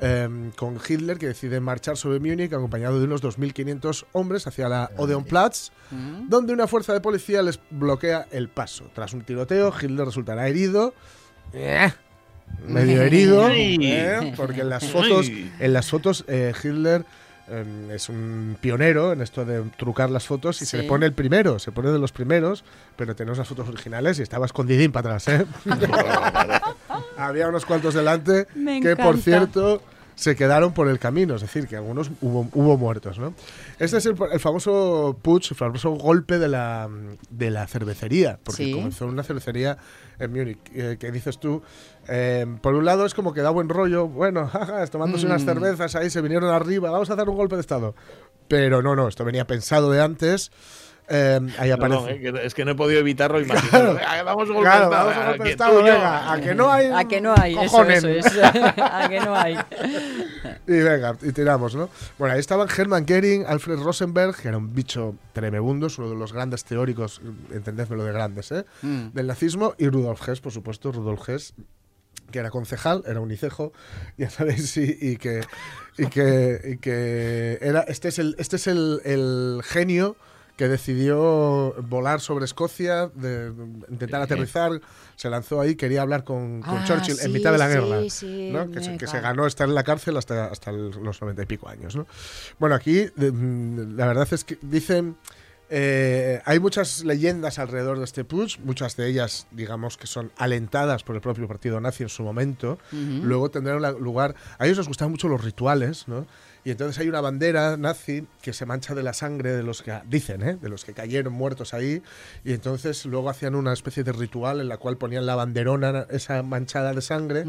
eh, con Hitler que decide marchar sobre Múnich acompañado de unos 2.500 hombres hacia la Odeonplatz, donde una fuerza de policía les bloquea el paso. Tras un tiroteo, Hitler resultará herido. Eh, medio herido. ¿eh? porque en las fotos, en las fotos eh, Hitler eh, es un pionero en esto de trucar las fotos y se le pone el primero, se pone de los primeros, pero tenemos las fotos originales y estaba escondidín para atrás, ¿eh? Había unos cuantos delante Me que, por cierto, se quedaron por el camino, es decir, que algunos hubo, hubo muertos, ¿no? Este es el, el famoso putsch, el famoso golpe de la, de la cervecería, porque Sí. comenzó en una cervecería en Múnich, eh, que dices tú, eh, por un lado es como que da buen rollo, bueno, jaja, tomándose unas Mm. cervezas ahí, se vinieron arriba, vamos a hacer un golpe de Estado. Pero no, no, esto venía pensado de antes. eh, ahí aparece. Perdón, eh, que- es que no he podido evitarlo. Venga, Vamos a golpe Claro, estado, vamos a a golpe Estado, venga, a que no hay. A que no hay, eso, eso es. A que no hay. Y venga, y tiramos, ¿no? Bueno, ahí estaban Hermann Goering, Alfred Rosenberg, que era un bicho tremebundo, es uno de los grandes teóricos, entendedme lo de grandes, ¿eh? Mm. Del nazismo, y Rudolf Hess, por supuesto, Rudolf Hess, que era concejal, era unicejo, ya sabéis, y, y que, y que, y que era, este es el, este es el, el genio que decidió volar sobre Escocia, de, intentar aterrizar, se lanzó ahí, quería hablar con, con Ah, Churchill en sí, mitad de la sí, guerra, sí, ¿no? que, se, que se ganó estar en la cárcel hasta, hasta los noventa y pico años. ¿no? Bueno, aquí la verdad es que dicen... eh, hay muchas leyendas alrededor de este putsch, muchas de ellas, digamos, que son alentadas por el propio partido nazi en su momento. Luego tendrán lugar. A ellos les gustaban mucho los rituales, ¿no? Y entonces hay una bandera nazi que se mancha de la sangre de los que dicen, ¿eh? de los que cayeron muertos ahí. Y entonces luego hacían una especie de ritual en la cual ponían la banderona, esa manchada de sangre,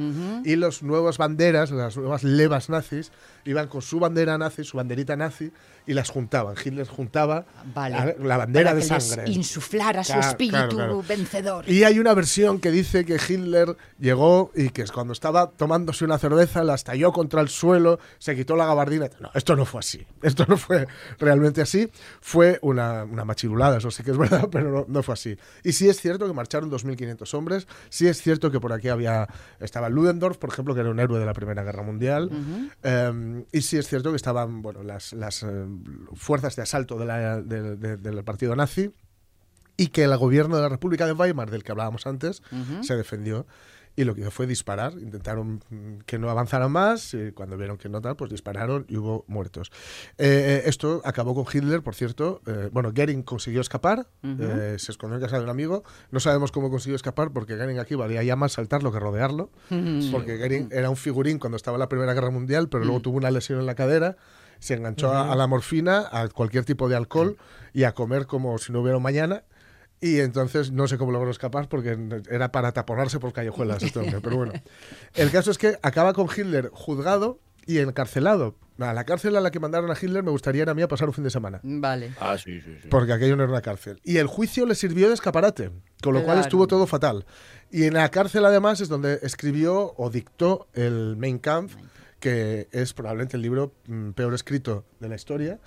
y las nuevas banderas, las nuevas levas nazis, iban con su bandera nazi, su banderita nazi, y las juntaban. Hitler juntaba Vale. la, bandera Para de que les sangre. insuflara su Claro, espíritu claro, claro. vencedor. Y hay una versión que dice que Hitler llegó y que es cuando estaba tomándose una cerveza la estalló contra el suelo, se quitó la gabardina. No, esto no fue así. Esto no fue realmente así. Fue una, una machirulada, eso sí que es verdad, pero no, no fue así. Y sí es cierto que marcharon 2.500 hombres. Sí es cierto que por aquí había estaba Ludendorff, por ejemplo, que era un héroe de la Primera Guerra Mundial. Eh, y sí es cierto que estaban bueno, las, las eh, fuerzas de asalto de la- de- de- del partido nazi y que el gobierno de la República de Weimar, del que hablábamos antes, se defendió y lo que hizo fue disparar. Intentaron que no avanzaran más y cuando vieron que no tal, pues dispararon y hubo muertos. Eh, eh, esto acabó con Hitler, por cierto. eh, bueno, Goering consiguió escapar, eh, se escondió en casa de un amigo. No sabemos cómo consiguió escapar porque Goering aquí valía ya más saltarlo que rodearlo. Porque Goering era un figurín cuando estaba en la Primera Guerra Mundial, pero luego tuvo una lesión en la cadera. Se enganchó a, a la morfina, a cualquier tipo de alcohol y a comer como si no hubiera mañana. Y entonces no sé cómo logró escapar porque era para taponarse por callejuelas este hombre. Pero bueno, el caso es que acaba con Hitler juzgado y encarcelado. A la cárcel a la que mandaron a Hitler me gustaría ir a mí a pasar un fin de semana. Vale. Ah, sí, sí, sí. Porque aquello no era una cárcel. Y el juicio le sirvió de escaparate, con lo cual estuvo todo fatal. Y en la cárcel además es donde escribió o dictó el Mein Kampf, que es probablemente el libro mm, peor escrito de la historia,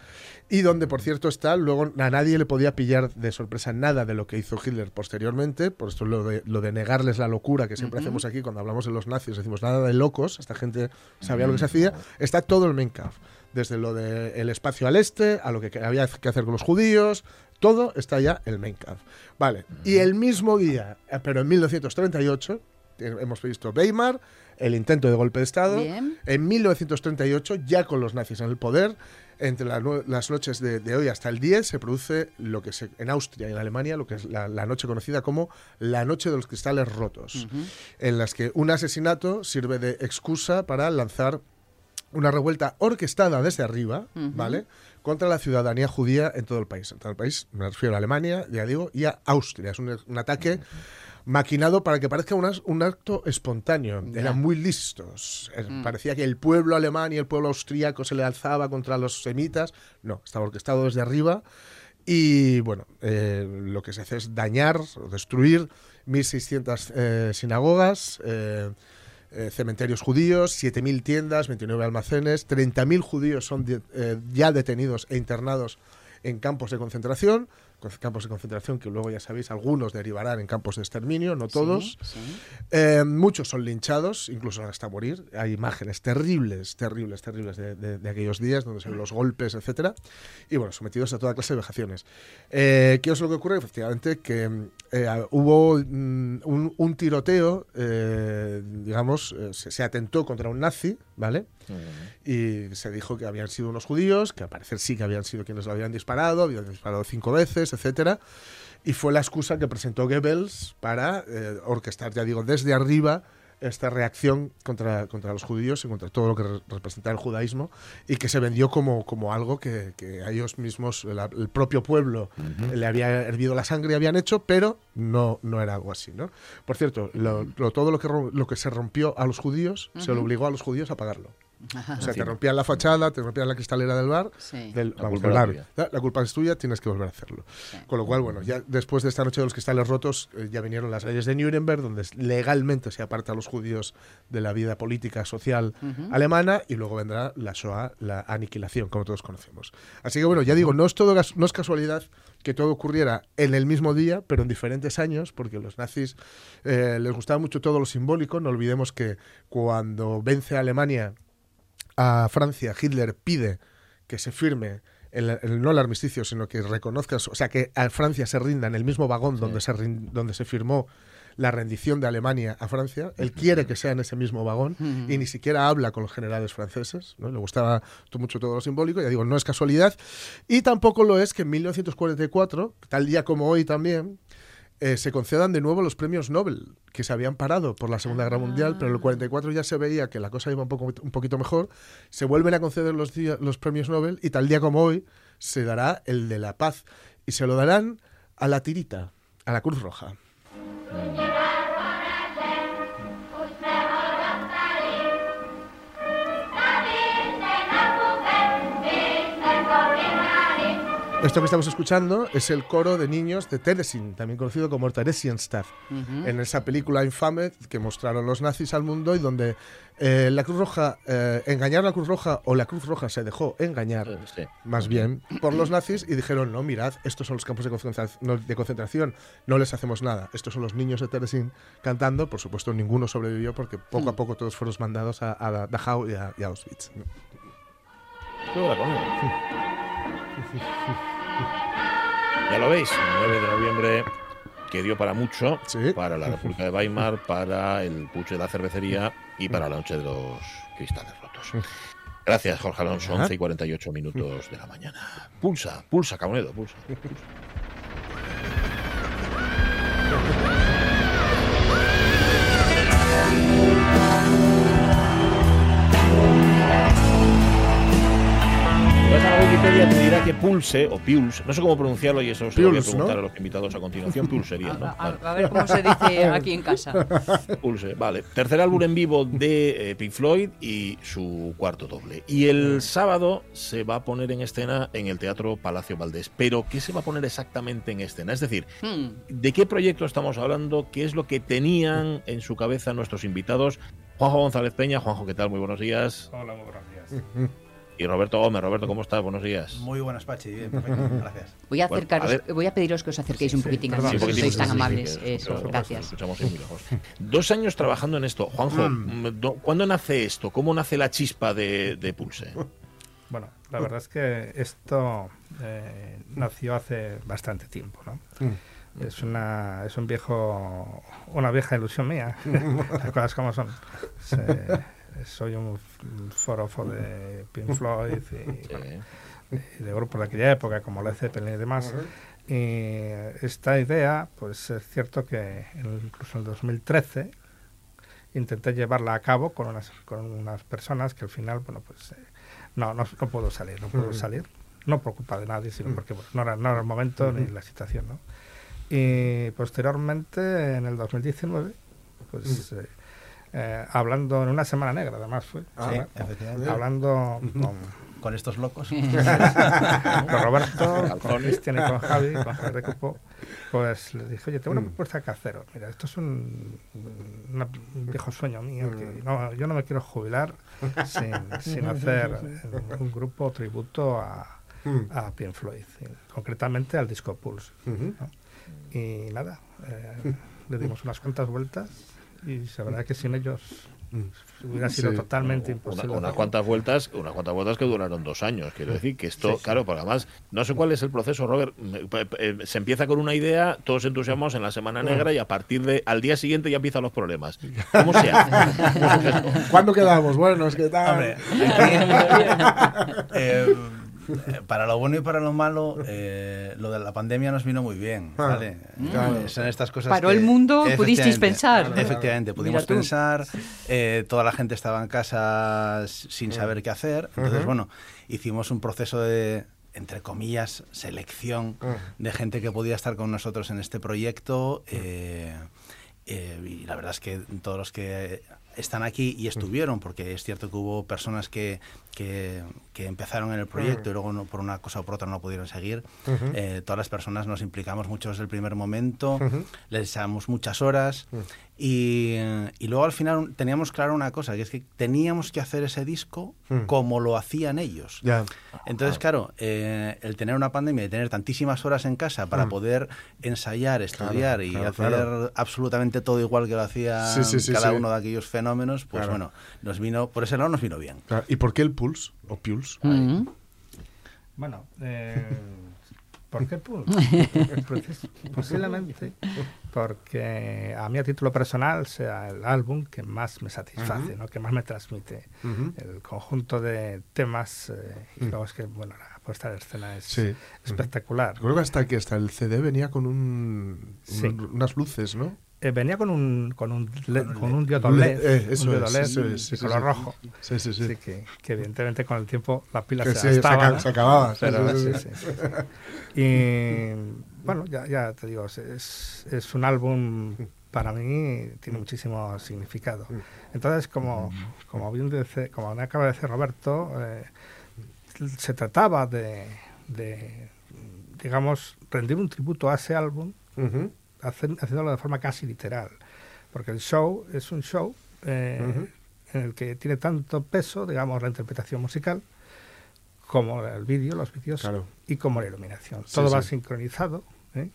y donde, por cierto, está, luego a nadie le podía pillar de sorpresa nada de lo que hizo Hitler posteriormente, por esto lo de, lo de negarles la locura que siempre hacemos aquí cuando hablamos de los nazis, decimos nada de locos, esta gente sabía lo que se hacía, está todo el Mein Kampf, desde lo del espacio al este, a lo que había que hacer con los judíos, todo está ya el Mein Kampf. Vale, y el mismo día, eh, pero en 1938, eh, hemos visto Weimar, el intento de golpe de Estado. Bien. En 1938, ya con los nazis en el poder, entre la las noches de, de hoy hasta el 10, se produce lo que se, en Austria y en Alemania, lo que es la, la noche conocida como la noche de los cristales rotos, en las que un asesinato sirve de excusa para lanzar una revuelta orquestada desde arriba, ¿vale? Contra la ciudadanía judía en todo el país. En todo el país, me refiero a Alemania, ya digo, y a Austria. Es un, un ataque maquinado para que parezca un, acto espontáneo. Eran muy listos. Eh, Parecía que el pueblo alemán y el pueblo austríaco se le alzaba contra los semitas. No, estaba orquestado desde arriba. Y bueno, eh, lo que se hace es dañar o destruir 1.600 eh, sinagogas, eh, eh, cementerios judíos, 7.000 tiendas, 29 almacenes, 30.000 judíos son de- eh, ya detenidos e internados en campos de concentración, con- campos de concentración que luego ya sabéis, algunos derivarán en campos de exterminio, no todos. Sí, sí. Eh, muchos son linchados, incluso hasta morir. Hay imágenes terribles, terribles, terribles de, de- de aquellos días donde se ven los golpes, etcétera. Y bueno, sometidos a toda clase de vejaciones. Eh, ¿Qué es lo que ocurre? Efectivamente, que eh, hubo mm, un, un tiroteo, digamos, se, se atentó contra un nazi, ¿vale? Y se dijo que habían sido unos judíos, que al parecer sí que habían sido quienes lo habían disparado, habían disparado cinco veces, etcétera. Y fue la excusa que presentó Goebbels para eh, orquestar, ya digo, desde arriba esta reacción contra, contra los judíos y contra todo lo que re- representa el judaísmo y que se vendió como, como algo que, que a ellos mismos, el, el propio pueblo, le había hervido la sangre y habían hecho, pero no, no era algo así. ¿no? Por cierto, lo- lo- todo lo que, lo que se rompió a los judíos, se lo obligó a los judíos a pagarlo. O sea, te rompían la fachada, te rompían la cristalera del bar, Sí. del, La vamos, culpa del bar. La, la culpa es tuya, tienes que volver a hacerlo. Con lo cual, bueno, ya después de esta noche de los cristales rotos, eh, ya vinieron las leyes de Nuremberg, donde legalmente se aparta a los judíos de la vida política, social alemana, y luego vendrá la Shoah, la aniquilación, como todos conocemos. Así que, bueno, ya digo, no es, todo, no es casualidad que todo ocurriera en el mismo día, pero en diferentes años, porque los nazis eh, les gustaba mucho todo lo simbólico. No olvidemos que cuando vence a Alemania a Francia, Hitler pide que se firme el, el- no el armisticio, sino que reconozca, o sea, que a Francia se rinda en el mismo vagón donde, se donde se firmó la rendición de Alemania a Francia. Él quiere que sea en ese mismo vagón y ni siquiera habla con los generales franceses. ¿no? Le gustaba mucho todo lo simbólico. Ya digo, no es casualidad. Y tampoco lo es que en 1944, tal día como hoy también, eh, se concedan de nuevo los premios Nobel, que se habían parado por la Segunda Guerra Mundial, pero en el 44 ya se veía que la cosa iba un, poco, un poquito mejor. Se vuelven a conceder los, día- los premios Nobel y tal día como hoy se dará el de la paz. Y se lo darán a la tirita, a la Cruz Roja. Esto que estamos escuchando es el coro de niños de Teresin, también conocido como Theresienstadt, en esa película infame que mostraron los nazis al mundo y donde eh, la Cruz Roja, eh, engañaron a la Cruz Roja o la Cruz Roja se dejó engañar, Eh, sí. más bien, por los nazis y dijeron, no, mirad, estos son los campos de concentración, no, de concentración, no les hacemos nada. Estos son los niños de Teresin cantando, por supuesto ninguno sobrevivió porque poco a poco todos fueron mandados a, a Dachau y a, y a Auschwitz. Coña. Ya lo veis, 9 de noviembre, que dio para mucho, Sí. para la República de Weimar, para el puche de la cervecería y para la noche de los cristales rotos. Gracias, Jorge Alonso, Nada. 11 y 48 minutos de la mañana. Pulsa, pulsa, Cabonedo, pulsa. Vas a la Wikipedia te dirá que Pulse o Pulse, no sé cómo pronunciarlo y eso se lo voy a Pulse, preguntar ¿no? a los invitados a continuación. Pulsería, ¿no? A, a- Vale. a ver cómo se dice aquí en casa. Pulse, vale. Tercer álbum en vivo de eh, Pink Floyd y su cuarto doble. Y el sábado se va a poner en escena en el Teatro Palacio Valdés. Pero, ¿qué se va a poner exactamente en escena? Es decir, Hmm. ¿de qué proyecto estamos hablando? ¿Qué es lo que tenían en su cabeza nuestros invitados? Juanjo González Peña. Juanjo, ¿qué tal? Muy buenos días. Hola, muy buenos días. Y Roberto Gómez. Roberto, ¿cómo estás? Buenos días. Muy buenas, Pachi. Bien, perfecto. Gracias. Voy a, Bueno, acercaros, a voy a pediros que os acerquéis un poquitín Sí, poquitín, sois tan sí, sí, amables. Eso, gracias. Dos años trabajando en esto. Juanjo, mm, do- ¿cuándo nace esto? ¿Cómo nace la chispa de, de Pulse? Bueno, la verdad es que esto eh, nació hace bastante tiempo, ¿no? Es una es un viejo una vieja ilusión mía, las cosas como son. Se- soy un forofo de Pink Floyd y, bueno, y de grupos de aquella época como Led Zeppelin y demás. Y esta idea, pues es cierto que incluso en el 2013 intenté llevarla a cabo con unas, con unas personas que al final, bueno, pues eh, no, no, no puedo salir, no puedo salir. No por culpa de nadie, sino porque bueno, no, era, no era el momento ni la situación, ¿no? Y posteriormente, en el 2019, pues eh, eh, hablando en una semana negra, además fue. Ah, hablando con, Con estos locos. con Roberto, con. Cristian y con Javi, con Javi de Cupo, pues le dije, oye, tengo una propuesta que haceros. Mira, esto es un, una- un viejo sueño mío. Que no, yo no me quiero jubilar sin, sin hacer un grupo tributo a, Mm. a Pink Floyd, concretamente al disco Pulse. Y nada, eh, le dimos unas cuantas vueltas y la verdad que sin ellos hubiera sido Sí. totalmente Una- imposible. unas cuantas vueltas, unas cuantas vueltas que duraron dos años. Quiero decir que esto, claro, porque además no sé cuál es el proceso, Robert. Pe- Se empieza con una idea, todos entusiasmados en la semana negra y a partir de al día siguiente ya empiezan los problemas. ¿Cómo se hace? ¿Cuándo quedamos? Bueno, es que tal. Hombre, aquí, eh, eh, para lo bueno y para lo malo, eh, lo de la pandemia nos vino muy bien. Ah, ¿vale? claro. Eh, Son estas cosas Paró que- el mundo, pudisteis pensar. Efectivamente, pudimos pensar. eh, toda la gente estaba en casa sin saber qué hacer. Entonces, bueno, hicimos un proceso de entre comillas, selección de gente que podía estar con nosotros en este proyecto. eh, eh, y la verdad es que todos los que están aquí y estuvieron, porque es cierto que hubo personas que, que, que empezaron en el proyecto y luego no- por una cosa o por otra no pudieron seguir, Ujú. eh, todas las personas nos implicamos mucho desde el primer momento, Ujú. les echamos muchas horas y, eh, y luego al final teníamos claro una cosa, que es que teníamos que hacer ese disco Mm. como lo hacían ellos. Ya. Entonces, claro, eh, el tener una pandemia y tener tantísimas horas en casa para Mm. poder ensayar, estudiar Claro, y claro, hacer claro. absolutamente todo igual que lo hacía Sí, sí, sí, cada sí. uno de aquellos fenómenos, pues Claro. bueno, nos vino, por ese lado nos vino bien. Claro, ¿Y por qué el Pulse? ¿O Pulse? Mm. Bueno, eh, ¿por qué Pulse? Posiblemente porque a mí a título personal sea el álbum que más me satisface. ¿no? que más me transmite. El conjunto de temas eh, y Mm. luego es que bueno, la puesta de escena es Sí. espectacular. Creo que hasta que hasta el CD venía con un, Sí. un- unas luces, ¿no? Eh, venía con un con un LED- Con un diodo LED, eh, un diodo es, LED eso es, sí, de color sí. rojo. Sí, sí, sí. Así que, que evidentemente con el tiempo la pila Que se sí, se acababa, Pero, sí. Y bueno, ya, ya te digo, es- es, un álbum para mí tiene muchísimo significado. Entonces, como, como bien dice, como me acaba de decir Roberto, eh, se trataba de, de, digamos, rendir un tributo a ese álbum Ujú. Haciéndolo de forma casi literal. Porque el show es un show eh, en el que tiene tanto peso, digamos, la interpretación musical, como el vídeo, los vídeos, Claro. y como la iluminación. Sí, Todo va sí. sincronizado. ¿eh?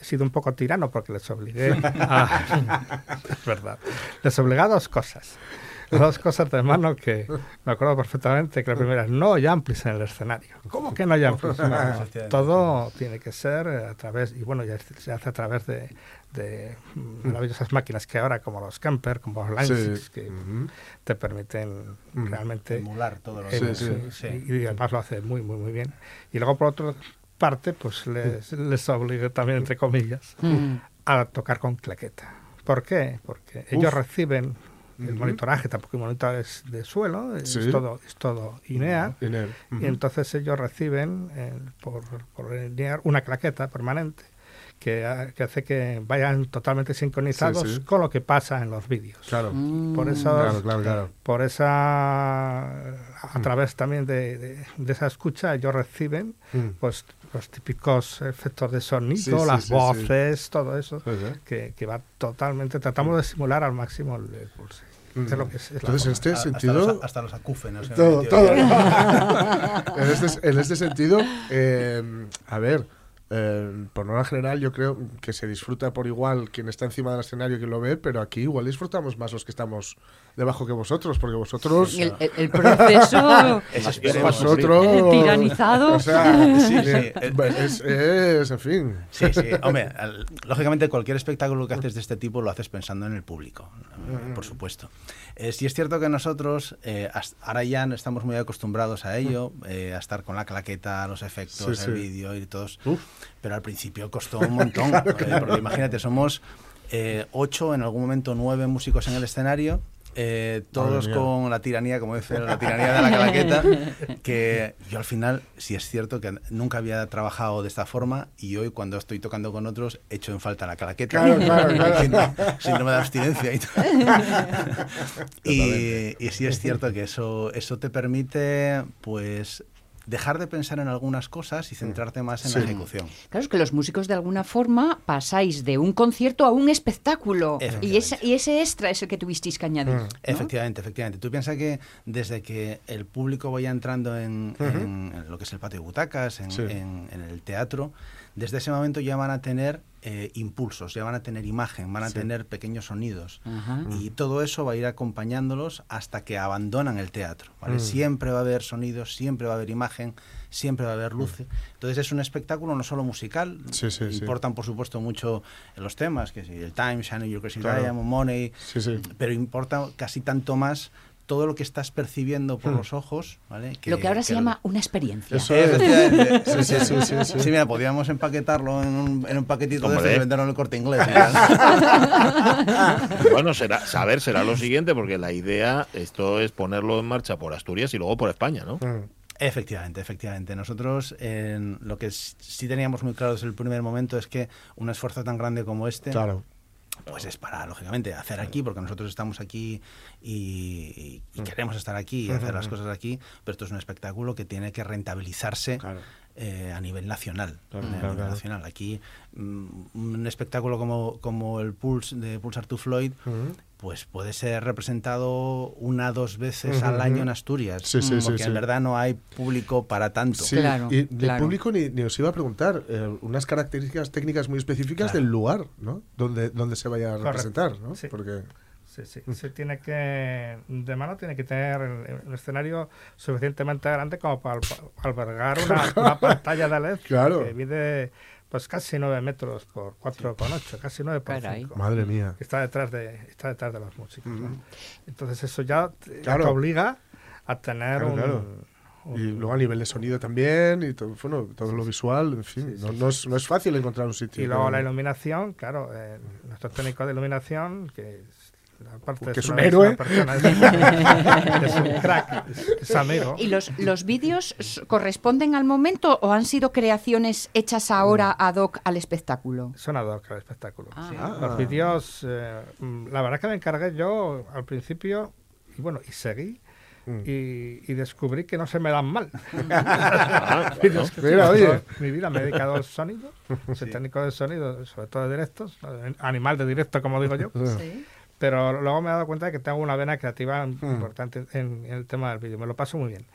He sido un poco tirano porque les obligué a... es verdad. Les obligué a dos cosas. Dos cosas de mano que me acuerdo perfectamente que la primera es no hay amplis en el escenario. ¿Cómo que no hay amplis? No, todo tiene que ser a través, y bueno, ya se hace a través de, de maravillosas máquinas que ahora, como los camper, como los Sí. Line que Ujú. te permiten Mm. realmente Emular todo lo que- Sí, sí. sí, y además lo hace muy, muy, muy bien. Y luego, por otra parte, pues les, les obligue también, entre comillas, Mm. a tocar con claqueta. ¿Por qué? Porque ellos El monitoraje, tampoco hay monitores de suelo, es, Sí. todo, es todo INEA. Iner. Ujú. Y entonces ellos reciben eh, por, por INEA una claqueta permanente que, que hace que vayan totalmente sincronizados Sí, sí. con lo que pasa en los vídeos. Claro. Mm. Por eso, Claro, claro, claro. por esa, a través también de, de- de esa escucha, ellos reciben Mm. pues los típicos efectos de sonido, Sí, sí, las sí, sí. voces, todo eso, que, que va totalmente, tratamos de simular al máximo el, el pulse. Es lo que es, es Entonces, en este A- hasta sentido... los, hasta los acúfenos. Todo, todo. en, este, en este sentido, eh, a ver, eh, por norma general, yo creo que se disfruta por igual quien está encima del escenario y quien lo ve, pero aquí igual disfrutamos más los que estamos debajo que vosotros, porque vosotros. El, el- el proceso Eso esperemos, vosotros. tiranizado. O sea, Sí, sí, eh, es, es, en fin. Sí, sí. Hombre, lógicamente cualquier espectáculo que haces de este tipo lo haces pensando en el público, eh, por supuesto. Eh, sí es cierto que nosotros eh, ahora ya no estamos muy acostumbrados a ello, eh, a estar con la claqueta, los efectos, Sí, el sí. vídeo y todos, Uf. Pero al principio costó un montón. porque imagínate, somos eh, ocho, en algún momento nueve músicos en el escenario. eh, todos con la tiranía, como dice, la tiranía de la claqueta, que yo al final, sí es cierto que nunca había trabajado de esta forma y hoy cuando estoy tocando con otros echo en falta la claqueta. Claro, claro, claro. Síndrome- Síndrome de abstinencia y todo. y, y sí es cierto que eso, eso te permite, pues, dejar de pensar en algunas cosas y centrarte más en la ejecución. Claro, es que los músicos de alguna forma pasáis de un concierto a un espectáculo y, esa- y ese extra es el que tuvisteis que añadir. ¿no? Efectivamente, efectivamente. Tú piensas que desde que el público vaya entrando en, Ujú. en- en lo que es el patio de butacas, en, Sí. en- en el teatro, desde ese momento ya van a tener eh, impulsos, ya van a tener imagen, van a Sí. tener pequeños sonidos. Ajá. Y todo eso va a ir acompañándolos hasta que abandonan el teatro. ¿vale? Mm. Siempre va a haber sonidos, siempre va a haber imagen, siempre va a haber luces. Entonces es un espectáculo no solo musical, Sí, sí, sí. importan por supuesto mucho los temas, que el Time, Shining Your Crazy Claro. Diamond, Money, Sí, sí. pero importa casi tanto más todo lo que estás percibiendo por Hmm. los ojos, ¿vale? Lo que ahora se llama una experiencia. Eso es. Efectivamente. Sí, sí, sí, sí, sí. Sí, mira, podríamos empaquetarlo en un, en un paquetito de y venderlo en el corte inglés. Bueno, será, saber será lo siguiente, porque la idea, esto es ponerlo en marcha por Asturias y luego por España, ¿no? Mm. Efectivamente, efectivamente. Nosotros lo que sí teníamos muy claro desde el primer momento es que un esfuerzo tan grande como este, Claro. Pues es para, lógicamente, hacer aquí, porque nosotros estamos aquí y, queremos estar aquí y hacer las cosas aquí, pero esto es un espectáculo que tiene que rentabilizarse Claro. eh, a nivel nacional. Claro, a claro, nivel nacional. Aquí mm, un espectáculo como, como el Pulse de Pulsar to Floyd. Pues puede ser representado una o dos veces al año en Asturias, Sí, sí, sí, porque sí. en verdad no hay público para tanto. Sí, Claro, y del claro. público ni, ni os iba a preguntar eh, unas características técnicas muy específicas Claro. del lugar, ¿no? Donde, donde se vaya a Correcto. representar, ¿no? Sí. Porque Sí, sí. Se tiene que, de mano tiene que tener el, el escenario suficientemente grande como para, albergar una, una pantalla de LED Claro. que mide pues casi 9 metros por 4,8, casi 9 por Caray. 5. madre mía. está detrás de está detrás de los músicos ¿no? entonces eso ya, Claro. te obliga a tener Claro, un, claro. un- Y luego a nivel de sonido también, y todo, bueno, todo lo visual, en fin, no, no es, no es fácil encontrar un sitio. y luego la iluminación claro eh, nuestro técnico de iluminación que es, aparte Que de es un una- héroe. persona, es, es un crack es, es amigo ¿Y los, los vídeos corresponden al momento o han sido creaciones hechas ahora ad hoc al espectáculo? Son ad hoc al espectáculo. Ah. sí. Ah. Los vídeos, eh, mm, la verdad que me encargué yo al principio, y bueno, y seguí, Mm. y, y descubrí que no se me dan mal. Ah, oye. Mi vida me he dedicado al sonido, soy técnico de sonido, sobre todo de directos, animal de directo, como digo yo. Sí. Pero luego me he dado cuenta de que tengo una vena creativa importante en, en el tema del vídeo. Me lo paso muy bien.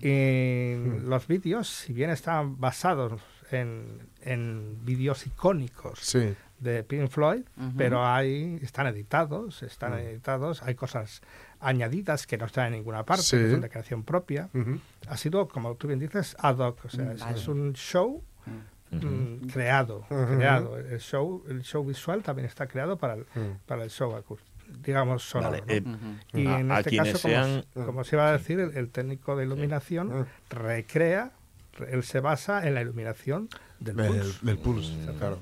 Y los vídeos, si bien están basados en, en vídeos icónicos Sí, de Pink Floyd, Ujú. pero hay, están editados, están Mm. editados, hay cosas añadidas que no están en ninguna parte, Sí. que son de creación propia. ujú, Ha sido, como tú bien dices, ad hoc, o sea, Mm, es- vale. es un show mm, creado, Ujú. creado. El show, el show visual también está creado para el, Mm. para el show acústico, digamos sonoro. Vale, ¿no? eh, y a- en este caso, como, sean- como se iba a decir, el, el técnico de iluminación Mm. recrea, re- él se basa en la iluminación del del, pulso. del pulso, claro.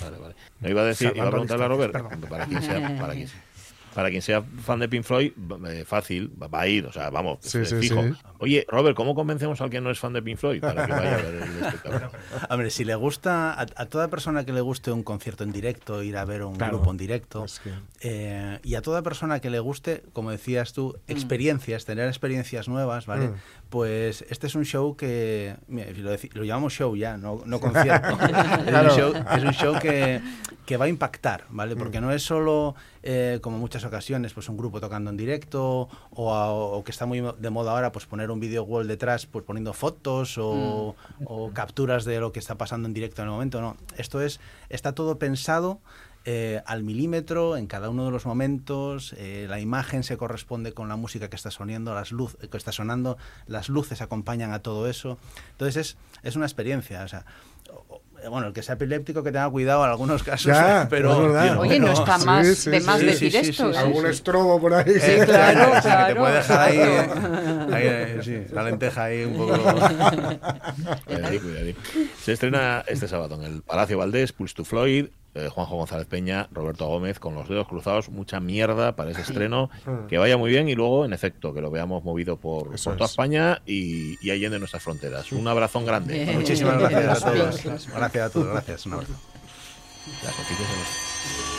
Vale, vale. No iba a decir, iba a preguntarle a Robert, para quien sea, para quien, para quien sea fan de Pink Floyd, eh, fácil, va a ir, o sea, vamos, Sí, eh, sí, fijo. sí. Oye, Robert, ¿cómo convencemos al que no es fan de Pink Floyd para que vaya a ver el espectáculo? Hombre, si le gusta, a, a toda persona que le guste un concierto en directo, ir a ver un Claro. grupo en directo, Es que- eh, y a toda persona que le guste, como decías tú, experiencias, tener experiencias nuevas, ¿vale? Mm. Pues este es un show que, mira, lo, lo llamamos show ya, no, no concierto. Claro. es, un show, es un show que, que va a impactar, ¿vale? Mm. Porque no es solo, eh, como muchas ocasiones, pues un grupo tocando en directo o, a- o que está muy de moda ahora, pues poner un video wall detrás, pues poniendo fotos o, o capturas de lo que está pasando en directo en el momento. No, esto es, está todo pensado eh, al milímetro en cada uno de los momentos. eh, la imagen se corresponde con la música que está sonando, las luz, que está sonando, las luces acompañan a todo eso. Entonces es, es una experiencia. O sea, bueno, el que sea epiléptico que tenga cuidado en algunos casos, Ya, pero es verdad. Oye, no pero- está Sí, más sí, de sí, más sí, decir esto. sí, ¿eh? Algún estrobo por ahí. Eh, Sí, claro, sí, que te puede dejar ahí, ahí, eh, sí, la lenteja ahí un poco. Cuidadín, cuidadín. Se estrena este sábado en el Palacio Valdés, Pulse to Floyd, eh, Juanjo González Peña, Roberto Gómez, con los dedos cruzados, mucha mierda para ese estreno, que vaya muy bien y luego, en efecto, que lo veamos movido por, toda es. España y, y allende nuestras fronteras. Un abrazón grande. Bien. Muchísimas gracias a todos. Gracias a todos, gracias. Un abrazo. Las noticias de los-